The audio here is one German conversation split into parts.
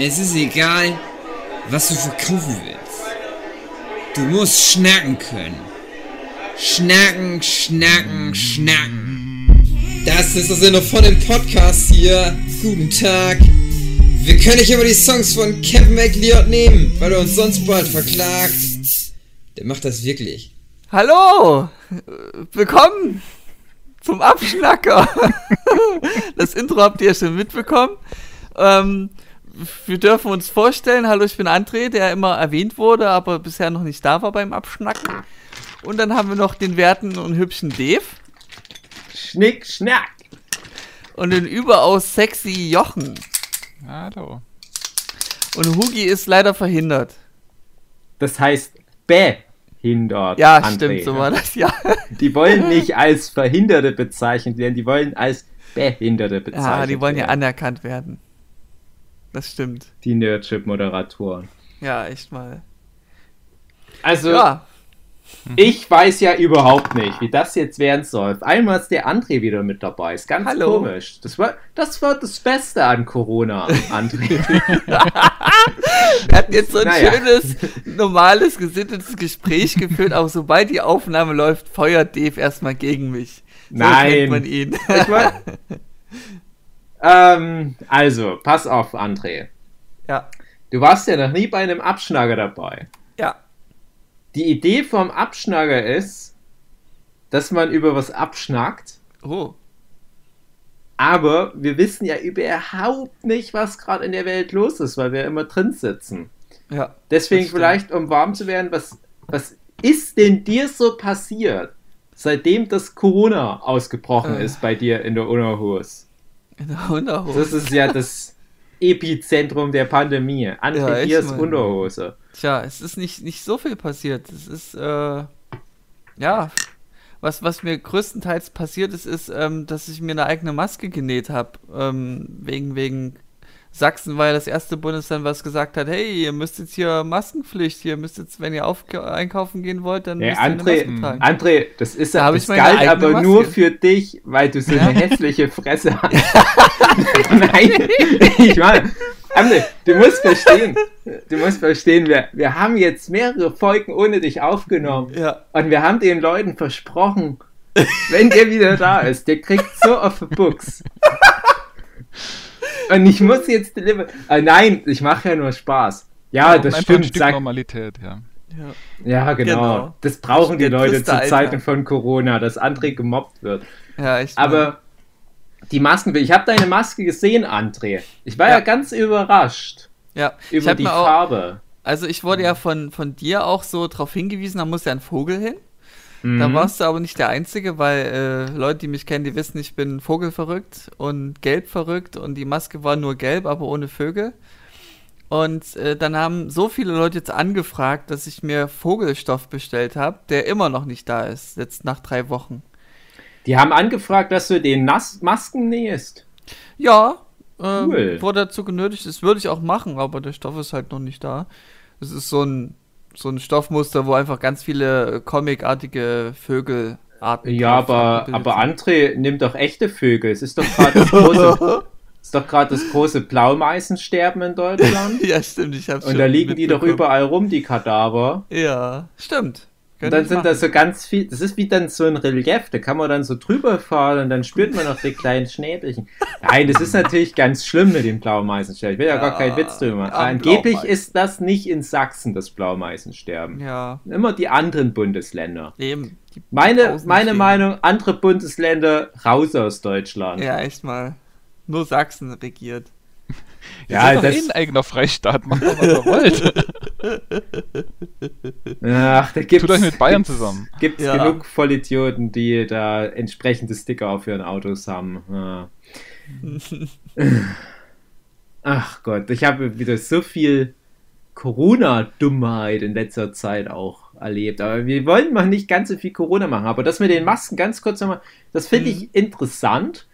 Es ist egal, was du verkaufen willst. Du musst schnacken können. Schnacken, schnacken, schnacken. Das ist der Sinne von dem Podcast hier. Guten Tag. Wir können nicht immer die Songs von Kevin McLeod nehmen, weil er uns sonst bald verklagt. Der macht das wirklich. Hallo! Willkommen zum Abschnacker. Das Intro habt ihr schon mitbekommen. Ähm, wir dürfen uns vorstellen, hallo, ich bin André, der immer erwähnt wurde, aber bisher noch nicht da war beim Abschnacken. Und dann haben wir noch den werten und hübschen Dave. Schnick, schnack. Und den überaus sexy Jochen. Hallo. Und Hugi ist leider verhindert. Das heißt behindert. Ja, André, stimmt, so ne? war das, ja. Die wollen nicht als Verhinderte bezeichnet werden, die wollen als Behinderte bezeichnet Ja, die wollen ja werden. anerkannt werden. Das stimmt. Die Nerdship-Moderatoren. Ja, echt mal. Also, Ja, ich weiß ja überhaupt nicht, wie das jetzt werden soll. Einmal ist der André wieder mit dabei. Ist ganz Hallo. komisch. Das war, das war das Beste an Corona, André. wir hatten jetzt so ein Naja. schönes, normales, gesittetes Gespräch geführt, aber sobald die Aufnahme läuft, feuert Dave erstmal gegen mich. So Nein. kennt man ihn. Ich war, ähm, also, pass auf, André. ja. Du warst ja noch nie bei einem Abschnager dabei. Ja. Die Idee vom Abschnager ist, dass man über was abschnackt, Oh. aber wir wissen ja überhaupt nicht, was gerade in der Welt los ist, weil wir immer drin sitzen. Ja. Deswegen vielleicht, um warm zu werden, was, was ist denn dir so passiert, seitdem das Corona ausgebrochen Äh. ist bei dir in der Unerhus? In der Unterhose. Das ist ja das Epizentrum der Pandemie. André Ja. Unterhose. Tja, es ist nicht, nicht so viel passiert. Es ist, äh, ja. Was, was mir größtenteils passiert ist, ist, ähm, dass ich mir eine eigene Maske genäht habe. Ähm, wegen, wegen Sachsen war ja das erste Bundesland, was gesagt hat, hey, ihr müsst jetzt hier Maskenpflicht, ihr müsst jetzt, wenn ihr auf, einkaufen gehen wollt, dann Nee, müsst ihr eine André, Maske tragen. André, das ist Da ja, das galt aber Maske. nur für dich, weil du so Ja. eine hässliche Fresse hast. Nein, ich meine, André, du musst verstehen, du musst verstehen, wir, wir haben jetzt mehrere Folgen ohne dich aufgenommen Ja. und wir haben den Leuten versprochen, wenn der wieder da ist, der kriegt so auf books. Und ich muss jetzt deliver. Ah, nein, ich mache ja nur Spaß. Ja, Brauchen das einfach ein stimmt. Stück Sag, Normalität, ja. ja. ja, genau. Genau. Das brauchen die Leute zu. Zeiten von Corona, dass André gemobbt wird. Ja, echt. mal. Aber die Masken, ich habe deine Maske gesehen, André. Ich war ja, Ja. ganz überrascht ja. ich über die mir auch, Farbe. Also ich wurde ja von, von dir auch so drauf hingewiesen, da muss ja ein Vogel hin. Da Mhm. warst du aber nicht der Einzige, weil äh, Leute, die mich kennen, die wissen, ich bin vogelverrückt und gelb verrückt und die Maske war nur gelb, aber ohne Vögel. Und äh, dann haben so viele Leute jetzt angefragt, dass ich mir Vogelstoff bestellt habe, der immer noch nicht da ist, jetzt nach drei Wochen. Die haben angefragt, dass du den Nas Masken nähst. Ja, ähm, Cool. wurde dazu genötigt, das würde ich auch machen, aber der Stoff ist halt noch nicht da. Es ist so ein, so ein Stoffmuster, wo einfach ganz viele äh, comicartige Vögelarten Ja, aber, aber. André nimmt doch echte Vögel. Es ist doch gerade das große, ist doch gerade das große Blaumeisensterben in Deutschland. Ja, stimmt, ich hab's Und da liegen die doch überall rum, die Kadaver. Ja, stimmt. Und Könnte dann sind machen. da so ganz viel, das ist wie dann so ein Relief, da kann man dann so drüber fahren und dann spürt man noch die kleinen Schnäbelchen. Nein, das ist natürlich ganz schlimm mit dem Blaumeisensterben. Ich will ja, gar Ja, keinen Witz drüber machen. Angeblich ist das nicht in Sachsen, das Blaumeisensterben. Ja, Immer die anderen Bundesländer. eben. Meine, meine. Meinung, andere Bundesländer raus aus Deutschland. Ja, echt mal. Nur Sachsen regiert. Ja, Ihr seid doch das- eh ein eigener Freistaat, macht doch, was ihr wollt. Ach, da gibt's, Tut euch mit Bayern zusammen. Gibt's Ja. genug Vollidioten, die da entsprechende Sticker auf ihren Autos haben. Ja. Ach Gott, ich habe wieder so viel Corona-Dummheit in letzter Zeit auch erlebt. Aber wir wollen mal nicht ganz so viel Corona machen. Aber das mit den Masken, ganz kurz nochmal, das finde ich interessant,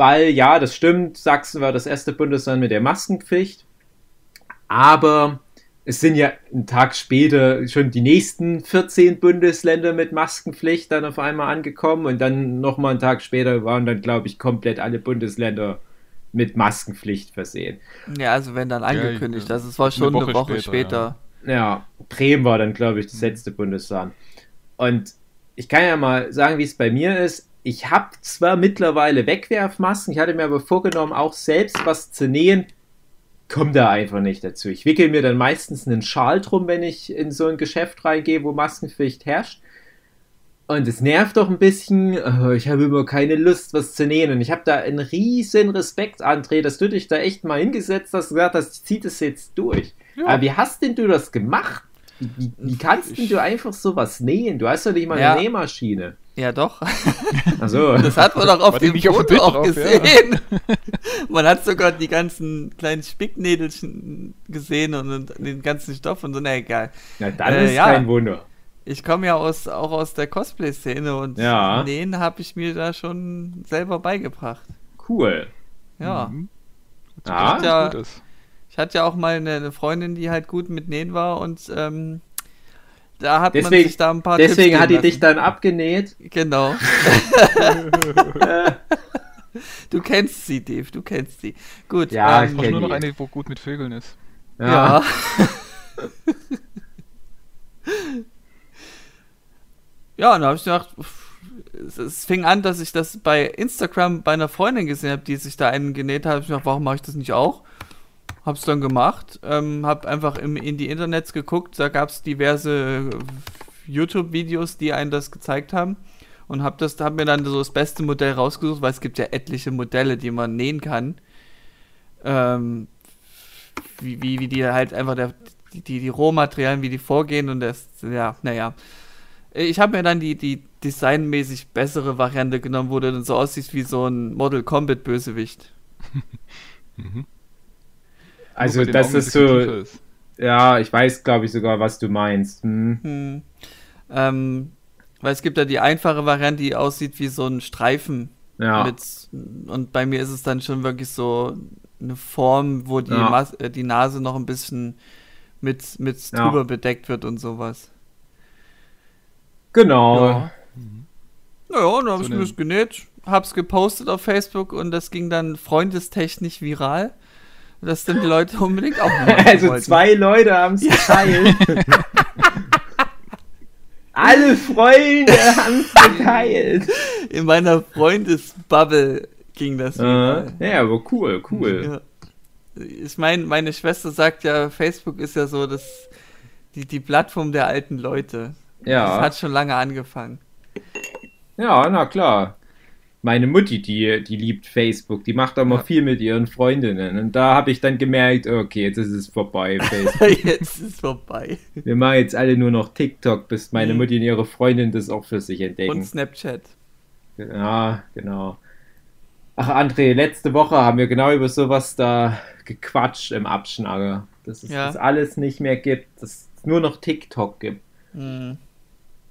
weil ja, das stimmt, Sachsen war das erste Bundesland mit der Maskenpflicht. Aber es sind ja einen Tag später schon die nächsten 14 Bundesländer mit Maskenpflicht dann auf einmal angekommen und dann nochmal einen Tag später waren dann, glaube ich, komplett alle Bundesländer mit Maskenpflicht versehen. Ja, also wenn dann angekündigt. Ja, also es war schon eine eine Woche Woche, später, später. Ja, Bremen war dann, glaube ich, das letzte Bundesland. Und ich kann ja mal sagen, wie es bei mir ist. Ich habe zwar mittlerweile Wegwerfmasken, ich hatte mir aber vorgenommen, auch selbst was zu nähen, komme da einfach nicht dazu. Ich wickel mir dann meistens einen Schal drum, wenn ich in so ein Geschäft reingehe, wo Maskenpflicht herrscht. Und es nervt doch ein bisschen. Oh, ich habe immer keine Lust, was zu nähen. Und ich habe da einen riesen Respekt, André, dass du dich da echt mal hingesetzt hast und gesagt hast, zieh das jetzt durch. Ja. Aber wie hast denn du das gemacht? Wie, wie, kannst denn du einfach sowas nähen? Du hast doch nicht mal Ja. eine Nähmaschine. Ja, doch. Also, Das hat man doch auf War dem auf Foto Bild auch drauf, ja. gesehen. Man hat sogar die ganzen kleinen Spicknädelchen gesehen und, und den ganzen Stoff und so. Na egal. na dann Äh, ist ja. kein Wunder. Ich komme ja aus, auch aus der Cosplay-Szene und Ja. Nähen habe ich mir da schon selber beigebracht. Cool. Ja. Mhm. Ah, Was ja. Ich hatte ja auch mal eine, eine Freundin, die halt gut mit Nähen war und ähm, da hat man Deswegen- sich da ein paar Deswegen Tipps hat die dich dann abgenäht. Genau. du kennst sie, Dave, du kennst sie. Gut. Ja, ähm, ich kenn nur noch eine, wo gut mit Vögeln ist. Ja. ja, und da habe ich gedacht, es, fing an, dass ich das bei Instagram bei einer Freundin gesehen habe, die sich da einen genäht hat. Ich gedacht, warum mache ich das nicht auch? Hab's dann gemacht, ähm, hab einfach im, in die Internets geguckt, da gab's diverse äh, YouTube-Videos, die einen das gezeigt haben und hab das, hab mir dann so das beste Modell rausgesucht, weil es gibt ja etliche Modelle, die man nähen kann. Ähm, wie, wie, wie die halt einfach der, die, die, die Rohmaterialien, wie die vorgehen und das, ja, naja. Ich habe mir dann die, die designmäßig bessere Variante genommen, wo du dann so aussiehst wie so ein Model Combat Bösewicht. Also, das ist so, ist. ja, ich weiß, glaube ich, sogar, was du meinst. Hm. Hm. Ähm, weil es gibt ja die einfache Variante, die aussieht wie so ein Streifen. Ja, Mit, und bei mir ist es dann schon wirklich so eine Form, wo die, Ja. Mas äh, die Nase noch ein bisschen mit, mit Ja. drüber bedeckt wird und sowas. genau. Ja. Naja, und dann habe So ich mir das genäht, hab's gepostet auf Facebook und das ging dann freundestechnisch viral. Dass dann die Leute unbedingt auch Also wollten. zwei Leute haben es geteilt. Alle Freunde haben es geteilt. In meiner Freundesbubble ging das viral. ja, aber cool, cool. Ja. Ich meine, meine Schwester sagt ja, Facebook ist ja so das, die, die Plattform der alten Leute. Das Ja, hat schon lange angefangen. ja, na klar. Meine Mutti, die, die liebt Facebook, die macht auch mal Ja. viel mit ihren Freundinnen. Und da habe ich dann gemerkt, okay, jetzt ist es vorbei, Facebook. Jetzt ist vorbei. Wir machen jetzt alle nur noch TikTok, bis meine Mhm. Mutti und ihre Freundin das auch für sich Und entdecken. Snapchat. Ja, genau. Ach, André, letzte Woche haben wir genau über sowas da gequatscht im Abschnager. Dass es Ja. das alles nicht mehr gibt, dass es nur noch TikTok gibt. Hm.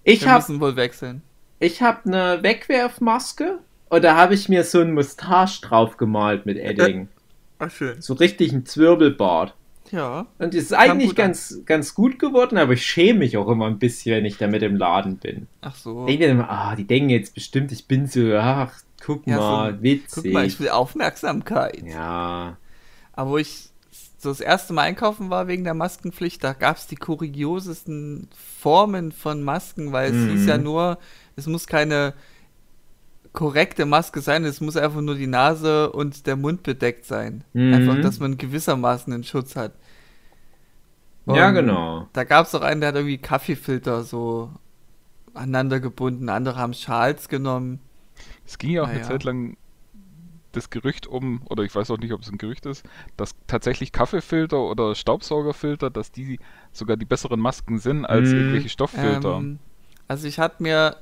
Ich Wir habe müssen wohl wechseln. ich hab eine Wegwerfmaske und da habe ich mir so ein Mustache drauf gemalt mit Edding. Ach, schön. so richtig ein Zwirbelbart. Ja. Und es ist eigentlich an. ganz, ganz gut geworden, aber ich schäme mich auch immer ein bisschen, wenn ich damit im Laden bin. Ach so. Denke immer, ah, die denken jetzt bestimmt, ich bin so, ach, guck Ja, so mal, ein- witzig. Guck mal, ich will Aufmerksamkeit. ja, Aber wo ich so das erste Mal einkaufen war wegen der Maskenpflicht, da gab es die kuriosesten Formen von Masken, weil es Mhm. hieß ja nur, es muss keine korrekte Maske sein, es muss einfach nur die Nase und der Mund bedeckt sein. Mhm. Einfach, dass man gewissermaßen einen Schutz hat. ja, Und genau. Da gab es auch einen, der hat irgendwie Kaffeefilter so aneinander gebunden, andere haben Schals genommen. Es ging ja auch Ah, eine ja. Zeit lang das Gerücht um, oder ich weiß auch nicht, ob es ein Gerücht ist, dass tatsächlich Kaffeefilter oder Staubsaugerfilter, dass die sogar die besseren Masken sind als Mhm. irgendwelche Stofffilter. Ähm, also ich hatte mir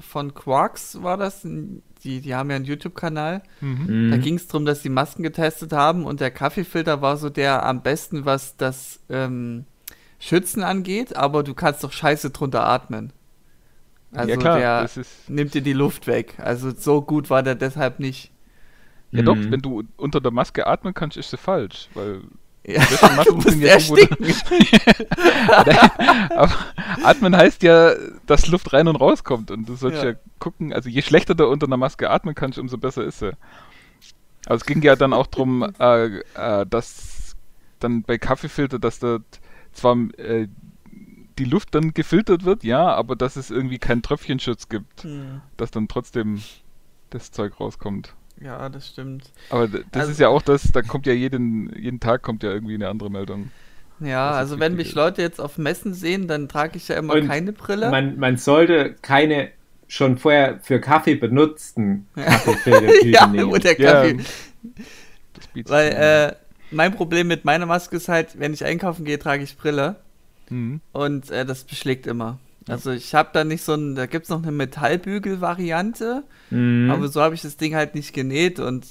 von Quarks war das, die, die haben ja einen YouTube-Kanal, mhm. da Mhm. ging es darum, dass sie Masken getestet haben und der Kaffeefilter war so der am besten, was das ähm, Schützen angeht, aber du kannst doch scheiße drunter atmen. Also ja klar, der nimmt dir die Luft weg. Also so gut war der deshalb nicht. ja doch, Mhm. wenn du unter der Maske atmen kannst, ist sie falsch, weil Ja, du musst ja ersticken. Aber atmen heißt ja, dass Luft rein und rauskommt. Und du sollst Ja. ja. gucken, also je schlechter du unter einer Maske atmen kannst, umso besser ist sie. Also es ging ja dann auch darum, äh, äh, dass dann bei Kaffeefilter, dass da zwar äh, die Luft dann gefiltert wird, ja, aber dass es irgendwie keinen Tröpfchenschutz gibt, Hm. dass dann trotzdem das Zeug rauskommt. Ja, das stimmt. Aber das Also- ist ja auch das, da kommt ja jeden, jeden Tag kommt ja irgendwie eine andere Meldung. Ja, also wenn mich ist. Leute jetzt auf Messen sehen, dann trage ich ja immer Und keine Brille. Man, man sollte keine schon vorher für Kaffee benutzten Kaffeefiltertüten ja, nehmen. und der Ja, Kaffee. Bietet Weil äh, mein Problem mit meiner Maske ist halt, wenn ich einkaufen gehe, trage ich Brille Mhm. und äh, das beschlägt immer. Also ich habe da nicht so ein, da gibt es noch eine Metallbügel-Variante, Mhm. aber so habe ich das Ding halt nicht genäht und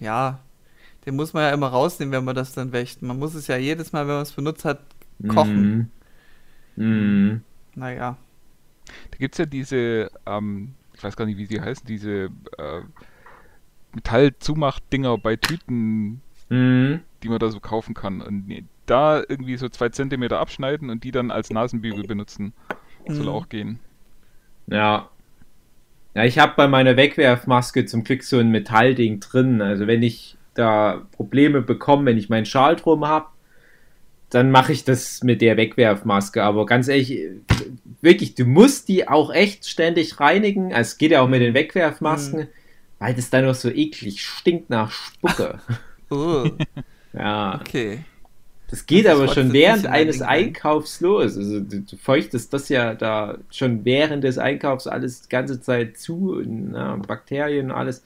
ja, den muss man ja immer rausnehmen, wenn man das dann wäscht. Man muss es ja jedes Mal, wenn man es benutzt hat, kochen. Mhm. Mhm. Naja. Da gibt es ja diese, ähm, ich weiß gar nicht, wie sie heißen, diese äh, Metallzumacht-Dinger bei Tüten, Mhm. die man da so kaufen kann. Und da irgendwie so zwei Zentimeter abschneiden und die dann als Nasenbügel benutzen. Soll Mhm. auch gehen. Ja. Ja, ich habe bei meiner Wegwerfmaske zum Glück so ein Metallding drin. Also wenn ich da Probleme bekomme, wenn ich meinen Schal drum habe, dann mache ich das mit der Wegwerfmaske. Aber ganz ehrlich, wirklich, du musst die auch echt ständig reinigen. Also es geht ja auch mit den Wegwerfmasken, weil das dann noch so eklig stinkt nach Spucke. Oh, ja. okay. Das geht Das aber schon während eines Ding, ne? Einkaufs los. Also du, du feuchtest das ja da schon während des Einkaufs alles die ganze Zeit zu, und, na, Bakterien und alles.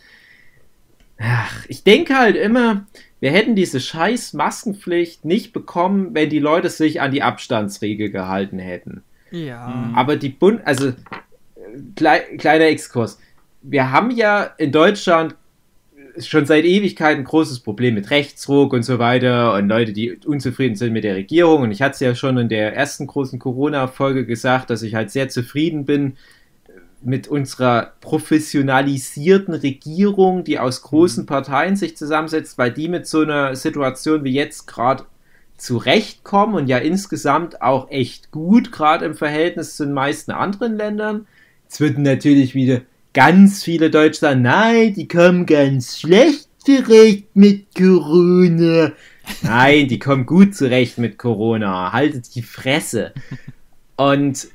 Ach, ich denke halt immer, wir hätten diese scheiß Maskenpflicht nicht bekommen, wenn die Leute sich an die Abstandsregel gehalten hätten. Ja. Aber die Bund, also äh, klei kleiner Exkurs. Wir haben ja in Deutschland schon seit Ewigkeit ein großes Problem mit Rechtsruck und so weiter und Leute, die unzufrieden sind mit der Regierung. Und ich hatte es ja schon in der ersten großen Corona-Folge gesagt, dass ich halt sehr zufrieden bin mit unserer professionalisierten Regierung, die aus großen Parteien sich zusammensetzt, weil die mit so einer Situation wie jetzt gerade zurechtkommen und ja insgesamt auch echt gut, gerade im Verhältnis zu den meisten anderen Ländern. Es würden natürlich wieder ganz viele Deutsche sagen, nein, die kommen ganz schlecht zurecht mit Corona. Nein, die kommen gut zurecht mit Corona. Haltet die Fresse. Und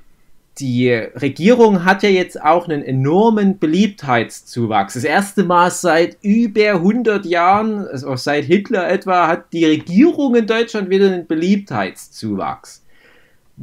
die Regierung hat ja jetzt auch einen enormen Beliebtheitszuwachs. Das erste Mal seit über 100 Jahren, also seit Hitler etwa, hat die Regierung in Deutschland wieder einen Beliebtheitszuwachs.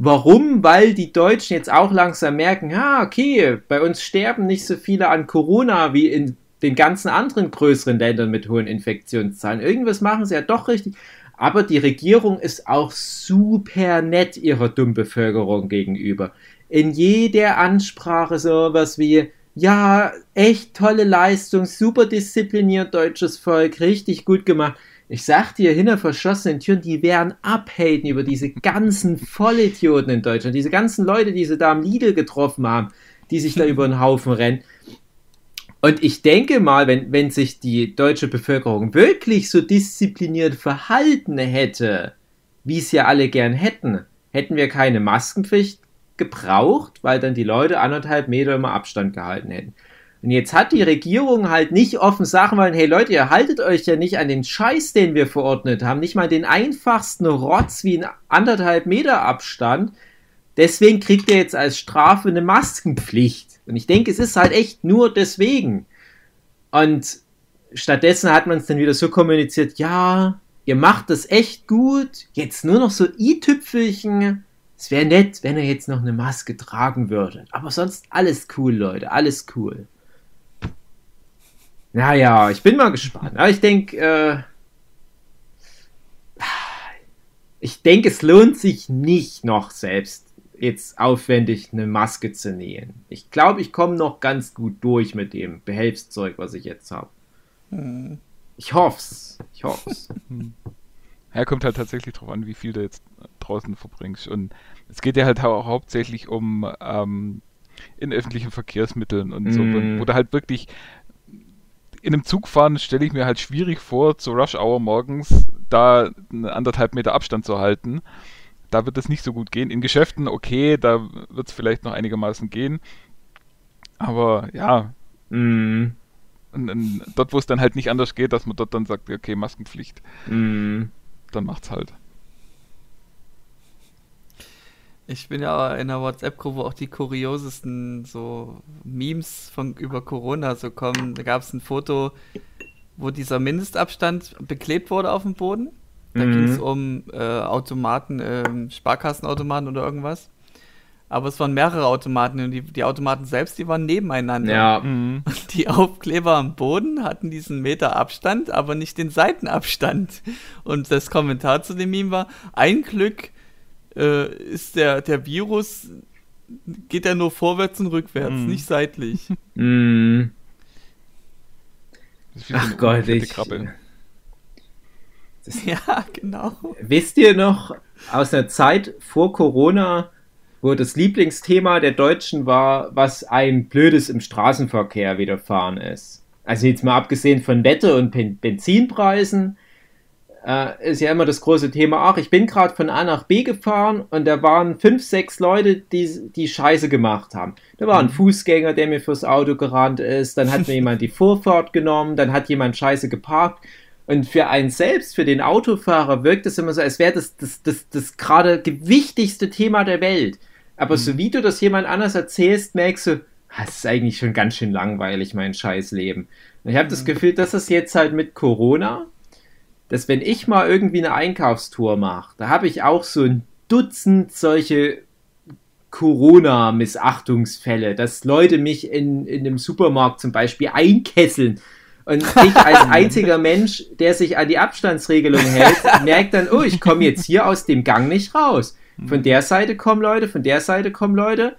Warum? Weil die Deutschen jetzt auch langsam merken, ja, okay, bei uns sterben nicht so viele an Corona wie in den ganzen anderen größeren Ländern mit hohen Infektionszahlen. Irgendwas machen sie ja doch richtig. Aber die Regierung ist auch super nett ihrer dummen Bevölkerung gegenüber. In jeder Ansprache sowas wie, ja, echt tolle Leistung, super diszipliniert deutsches Volk, richtig gut gemacht. Ich sag dir, hinter verschlossenen Türen, die werden abhaten über diese ganzen Vollidioten in Deutschland, diese ganzen Leute, die sie da am Lidl getroffen haben, die sich da über den Haufen rennen. Und ich denke mal, wenn, wenn sich die deutsche Bevölkerung wirklich so diszipliniert verhalten hätte, wie es ja alle gern hätten, hätten wir keine Maskenpflicht gebraucht, weil dann die Leute anderthalb Meter immer Abstand gehalten hätten. Und jetzt hat die Regierung halt nicht offen sagen wollen, hey Leute, ihr haltet euch ja nicht an den Scheiß, den wir verordnet haben, nicht mal den einfachsten Rotz wie ein anderthalb Meter Abstand. Deswegen kriegt ihr jetzt als Strafe eine Maskenpflicht. Und ich denke, es ist halt echt nur deswegen. Und stattdessen hat man es dann wieder so kommuniziert, ja, ihr macht das echt gut, jetzt nur noch so i-Tüpfelchen. Es wäre nett, wenn ihr jetzt noch eine Maske tragen würdet. Aber sonst alles cool, Leute, alles cool. Naja, ich bin mal gespannt. Aber ich denke, äh, ich denke, es lohnt sich nicht noch selbst jetzt aufwendig eine Maske zu nähen. Ich glaube, ich komme noch ganz gut durch mit dem Behelfszeug, was ich jetzt habe. Ich hoff's. Ich hoff's. Ja, kommt halt tatsächlich drauf an, wie viel du jetzt draußen verbringst. Und es geht ja halt hau hauptsächlich um ähm, in öffentlichen Verkehrsmitteln und so, Mm. wo du halt wirklich in einem Zug fahren, stelle ich mir halt schwierig vor, zur Rush Hour morgens da anderthalb Meter Abstand zu halten. Da wird es nicht so gut gehen. In Geschäften, okay, da wird es vielleicht noch einigermaßen gehen. Aber ja, Mm. Und, und dort, wo es dann halt nicht anders geht, dass man dort dann sagt, okay, Maskenpflicht, Mhm. dann macht's halt. Ich bin ja in einer WhatsApp-Gruppe, wo auch die kuriosesten so Memes von über Corona so kommen. Da gab es ein Foto, wo dieser Mindestabstand beklebt wurde auf dem Boden. Da Mhm. ging es um äh, Automaten, ähm, Sparkassenautomaten oder irgendwas. Aber es waren mehrere Automaten und die, die Automaten selbst, die waren nebeneinander. Ja. Mhm. Die Aufkleber am Boden hatten diesen Meter Abstand, aber nicht den Seitenabstand. Und das Kommentar zu dem Meme war, ein Glück äh, ist der, der Virus, geht er nur vorwärts und rückwärts, Mhm. nicht seitlich. Mhm. So Ach Gott, ich. Krabbe. ja, genau. Wisst ihr noch aus einer Zeit vor Corona, wo das Lieblingsthema der Deutschen war, was ein Blödes im Straßenverkehr widerfahren ist? Also jetzt mal abgesehen von Wette und Ben- Benzinpreisen, äh, ist ja immer das große Thema, ach, ich bin gerade von A nach B gefahren und da waren fünf, sechs Leute, die, die Scheiße gemacht haben. Da war ein Fußgänger, der mir fürs Auto gerannt ist, dann hat mir jemand die Vorfahrt genommen, dann hat jemand Scheiße geparkt. Und für einen selbst, für den Autofahrer, wirkt es immer so, als wäre das das, das, das gerade gewichtigste Thema der Welt. Aber so wie du das jemand anders erzählst, merkst du, ah, es ist eigentlich schon ganz schön langweilig, mein Scheißleben. Und ich habe das Gefühl, das ist jetzt halt mit Corona, dass wenn ich mal irgendwie eine Einkaufstour mache, da habe ich auch so ein Dutzend solche Corona-Missachtungsfälle, dass Leute mich in, in einem Supermarkt zum Beispiel einkesseln. Und ich als einziger Mensch, der sich an die Abstandsregelung hält, merkt dann, oh, ich komme jetzt hier aus dem Gang nicht raus. Von der Seite kommen Leute, von der Seite kommen Leute.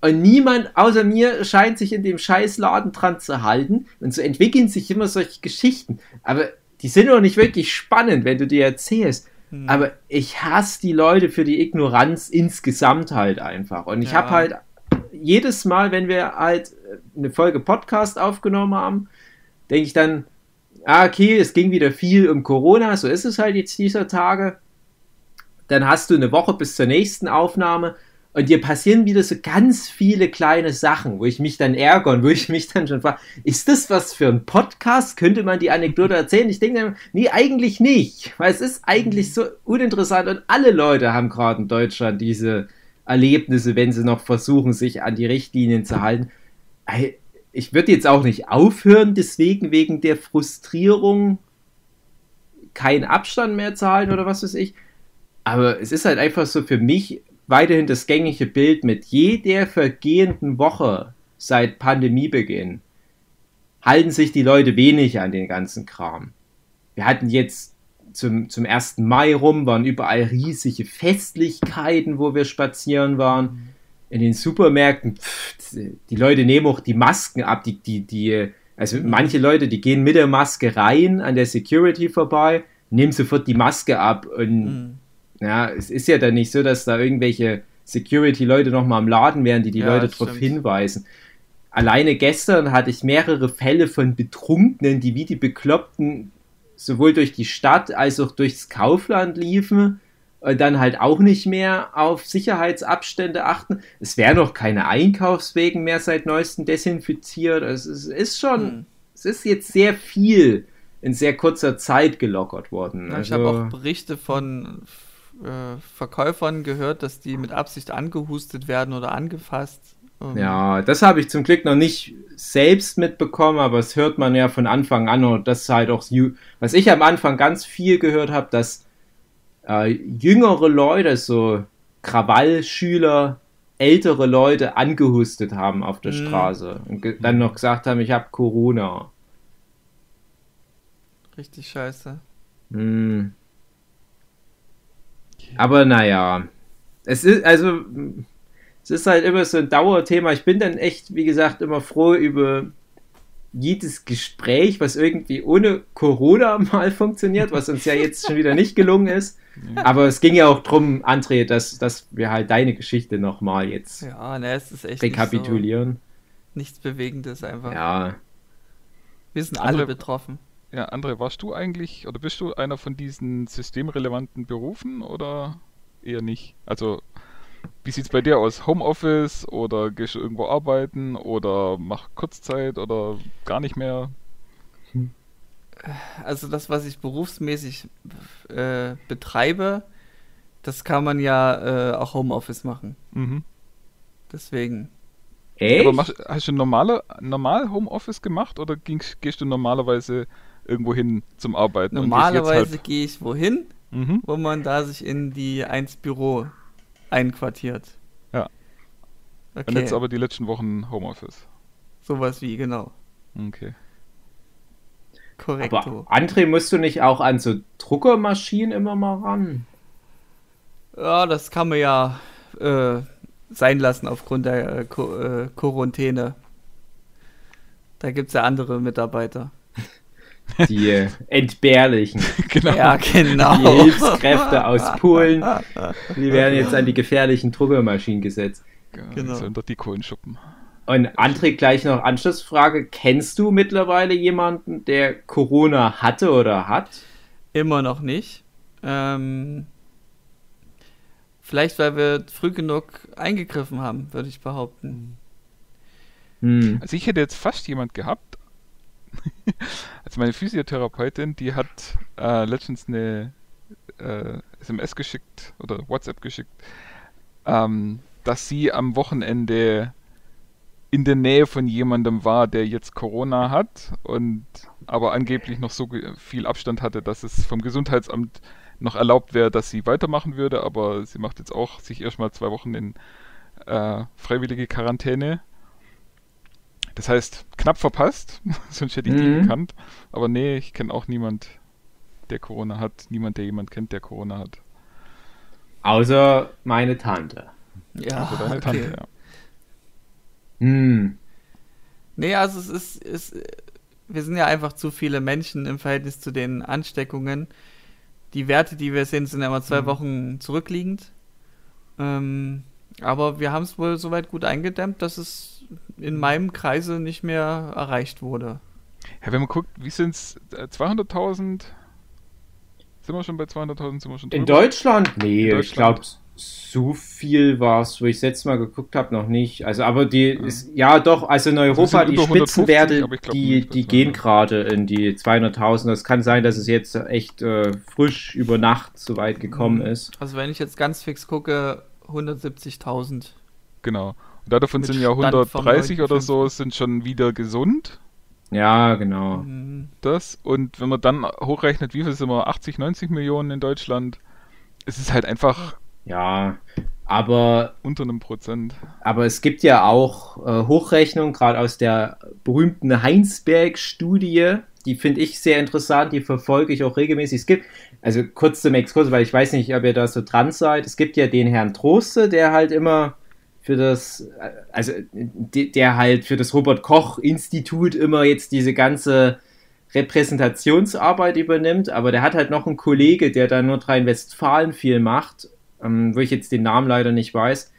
Und niemand außer mir scheint sich in dem Scheißladen dran zu halten. Und so entwickeln sich immer solche Geschichten. Aber die sind auch nicht wirklich spannend, wenn du dir erzählst. Aber ich hasse die Leute für die Ignoranz insgesamt halt einfach. Und ich Ja. habe halt jedes Mal, wenn wir halt eine Folge Podcast aufgenommen haben, denke ich dann, ah, okay, es ging wieder viel um Corona, so ist es halt jetzt dieser Tage. Dann hast du eine Woche bis zur nächsten Aufnahme und dir passieren wieder so ganz viele kleine Sachen, wo ich mich dann ärgere und wo ich mich dann schon frage, ist das was für ein Podcast? Könnte man die Anekdote erzählen? Ich denke dann, nee, eigentlich nicht, weil es ist eigentlich so uninteressant und alle Leute haben gerade in Deutschland diese Erlebnisse, wenn sie noch versuchen, sich an die Richtlinien zu halten. Ich würde jetzt auch nicht aufhören, deswegen wegen der Frustrierung keinen Abstand mehr zu halten oder was weiß ich. Aber es ist halt einfach so für mich weiterhin das gängige Bild mit jeder vergehenden Woche seit Pandemiebeginn halten sich die Leute wenig an den ganzen Kram. Wir hatten jetzt zum, zum 1. Mai rum, waren überall riesige Festlichkeiten, wo wir spazieren waren. In den Supermärkten, pff, die Leute nehmen auch die Masken ab, die, die, die, also manche Leute, die gehen mit der Maske rein an der Security vorbei, nehmen sofort die Maske ab und Mhm. Ja, es ist ja dann nicht so, dass da irgendwelche Security-Leute noch mal im Laden wären, die die Ja, Leute darauf hinweisen. Alleine gestern hatte ich mehrere Fälle von Betrunkenen, die wie die Bekloppten sowohl durch die Stadt als auch durchs Kaufland liefen und dann halt auch nicht mehr auf Sicherheitsabstände achten. Es werden noch keine Einkaufswegen mehr seit neuestem desinfiziert. Also es ist schon, Mhm. es ist jetzt sehr viel in sehr kurzer Zeit gelockert worden. Ja, ich Also- habe auch Berichte von äh, Verkäufern gehört, dass die mit Absicht angehustet werden oder angefasst. Ähm, Ja, das habe ich zum Glück noch nicht selbst mitbekommen, aber es hört man ja von Anfang an und das halt auch, was ich am Anfang ganz viel gehört habe, dass äh, jüngere Leute, so Krawallschüler, ältere Leute angehustet haben auf der Mhm. Straße und dann noch gesagt haben, ich habe Corona. Richtig scheiße. Hm. Aber naja, es ist, also, es ist halt immer so ein Dauerthema. Ich bin dann echt, wie gesagt, immer froh über jedes Gespräch, was irgendwie ohne Corona mal funktioniert, was uns ja jetzt schon wieder nicht gelungen ist. Aber es ging ja auch drum, André, dass, dass wir halt deine Geschichte nochmal jetzt Ja, ne, es ist echt rekapitulieren. Nicht so, nichts Bewegendes einfach. Ja. Wir sind alle Andere- betroffen. Ja, André, warst du eigentlich oder bist du einer von diesen systemrelevanten Berufen oder eher nicht? Also, wie sieht's bei dir aus? Homeoffice oder gehst du irgendwo arbeiten oder mach Kurzzeit oder gar nicht mehr? also das, was ich berufsmäßig äh, betreibe, das kann man ja äh, auch Homeoffice machen. Mhm. Deswegen. Echt? Aber mach, hast du normale, normal Homeoffice gemacht oder gingst, gehst du normalerweise irgendwo hin zum Arbeiten? Normalerweise halt- gehe ich wohin, Mhm. wo man da sich in die 1 Büro einquartiert. Ja. Okay, Und jetzt aber die letzten Wochen Homeoffice. sowas wie, genau. Okay. Korrekto. Aber André, musst du nicht auch an so Druckermaschinen immer mal ran? Ja, das kann man ja äh, sein lassen aufgrund der äh, äh, Quarantäne. Da gibt es ja andere Mitarbeiter. Die äh, entbehrlichen, genau. Ja, die genau. Hilfskräfte aus Polen, die werden jetzt an die gefährlichen Druckermaschinen gesetzt. Genau. Sollen doch die Kohlen schuppen. Und André, gleich noch Anschlussfrage. Kennst du mittlerweile jemanden, der Corona hatte oder hat? Immer noch nicht. Ähm, vielleicht, weil wir früh genug eingegriffen haben, würde ich behaupten. Hm. Also ich hätte jetzt fast jemand gehabt. also meine Physiotherapeutin, die hat äh, letztens eine äh, SMS geschickt oder WhatsApp geschickt, ähm, dass sie am Wochenende in der Nähe von jemandem war, der jetzt Corona hat und aber angeblich noch so viel Abstand hatte, dass es vom Gesundheitsamt noch erlaubt wäre, dass sie weitermachen würde, aber sie macht jetzt auch sich erstmal zwei Wochen in äh, freiwillige Quarantäne. Das heißt, knapp verpasst, sonst hätte ich die Mhm. gekannt. Aber nee, ich kenne auch niemand, der Corona hat. Niemand, der jemand kennt, der Corona hat. Außer meine Tante. Ja, Also deine okay. Tante, ja. Hm. Nee, also es ist, es, wir sind ja einfach zu viele Menschen im Verhältnis zu den Ansteckungen. Die Werte, die wir sehen, sind ja immer zwei Wochen zurückliegend. Ähm, aber wir haben es wohl soweit gut eingedämmt, dass es in meinem Kreise nicht mehr erreicht wurde. Ja, wenn man guckt, wie sind es? 200.000? Sind wir schon bei 200.000? Sind wir schon In drüber? Deutschland? Nee, In ich glaube, Deutschland. so viel war es, wo ich letztes Mal geguckt habe, noch nicht. Also, aber die ist, ja doch, also in Europa, sind die über 150, Spitzenwerte, die, die gehen 200. gerade in die 200.000. Das kann sein, dass es jetzt echt äh, frisch über Nacht so weit gekommen Mhm. ist. Also wenn ich jetzt ganz fix gucke, 170.000. Genau. Und davon sind ja Stand vom 130 oder 9.5. so, sind schon wieder gesund. Ja, genau. Mhm. Das. Und wenn man dann hochrechnet, wie viel sind wir? 80, 90 Millionen in Deutschland. Es ist halt einfach Ja, aber unter einem Prozent. Aber es gibt ja auch äh, Hochrechnungen, gerade aus der berühmten Heinsberg-Studie. Die finde ich sehr interessant, die verfolge ich auch regelmäßig. Es gibt, also kurz zum Exkurs, weil ich weiß nicht, ob ihr da so dran seid. Es gibt ja den Herrn Troste, der halt immer für das, also de- der halt für das Robert-Koch-Institut immer jetzt diese ganze Repräsentationsarbeit übernimmt, aber der hat halt noch einen Kollege, der da Nordrhein-Westfalen viel macht, ähm, wo ich jetzt den Namen leider nicht weiß.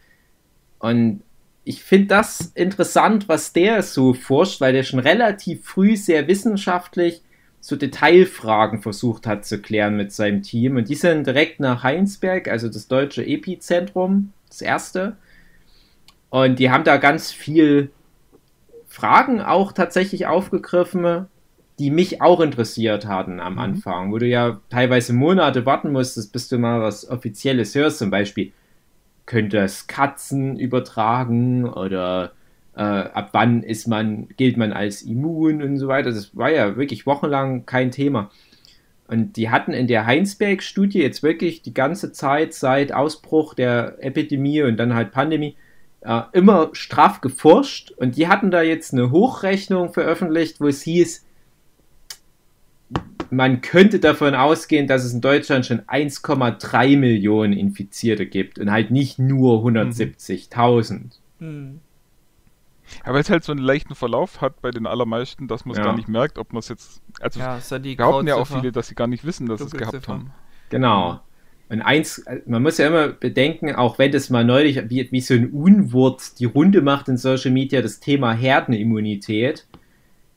Und ich finde das interessant, was der so forscht, weil der schon relativ früh sehr wissenschaftlich so Detailfragen versucht hat zu klären mit seinem Team. Und die sind direkt nach Heinsberg, also das deutsche Epizentrum, das erste. Und die haben da ganz viel Fragen auch tatsächlich aufgegriffen, die mich auch interessiert hatten am Mhm. Anfang, wo du ja teilweise Monate warten musstest, bis du mal was Offizielles hörst. Zum Beispiel, könnte es Katzen übertragen oder äh, ab wann ist man, gilt man als immun und so weiter. Das war ja wirklich wochenlang kein Thema. Und die hatten in der Heinsberg-Studie jetzt wirklich die ganze Zeit seit Ausbruch der Epidemie und dann halt Pandemie äh, immer straff geforscht. Und die hatten da jetzt eine Hochrechnung veröffentlicht, wo es hieß, man könnte davon ausgehen, dass es in Deutschland schon 1,3 Millionen Infizierte gibt und halt nicht nur 170.000. Hm. Aber weil es halt so einen leichten Verlauf hat bei den allermeisten, dass man es Ja. gar nicht merkt, ob man es jetzt. Also Ja, ja die behaupten ja auch viele, dass sie gar nicht wissen, dass sie es gehabt haben. Genau. Und eins, man muss ja immer bedenken, auch wenn das mal neulich wie, wie so ein Unwort die Runde macht in Social Media, das Thema Herdenimmunität,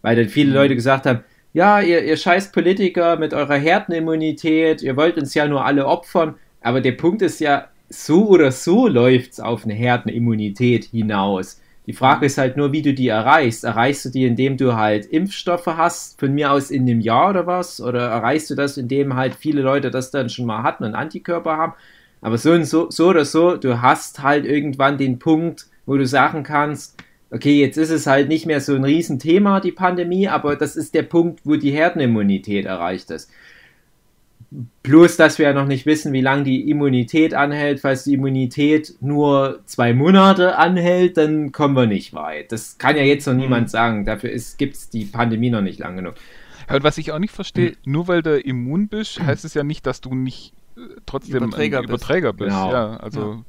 weil dann viele Leute gesagt haben, ja, ihr, ihr scheiß Politiker mit eurer Herdenimmunität, ihr wollt uns ja nur alle opfern, aber der Punkt ist ja, so oder so läuft es auf eine Herdenimmunität hinaus. Die Frage ist halt nur, wie du die erreichst. Erreichst du die, indem du halt Impfstoffe hast, von mir aus in einem Jahr oder was? Oder erreichst du das, indem halt viele Leute das dann schon mal hatten und Antikörper haben? Aber so, und so, so oder so, du hast halt irgendwann den Punkt, wo du sagen kannst, okay, jetzt ist es halt nicht mehr so ein Riesenthema, die Pandemie, aber das ist der Punkt, wo die Herdenimmunität erreicht ist. Plus, dass wir ja noch nicht wissen, wie lange die Immunität anhält. Falls die Immunität nur zwei Monate anhält, dann kommen wir nicht weit. Das kann ja jetzt noch mhm. niemand sagen. Dafür gibt es die Pandemie noch nicht lang genug. Ja, und was ich auch nicht verstehe, mhm. nur weil du immun bist, heißt es ja nicht, dass du nicht äh, trotzdem Überträger ein Überträger bist. bist. Genau. Ja, also ja.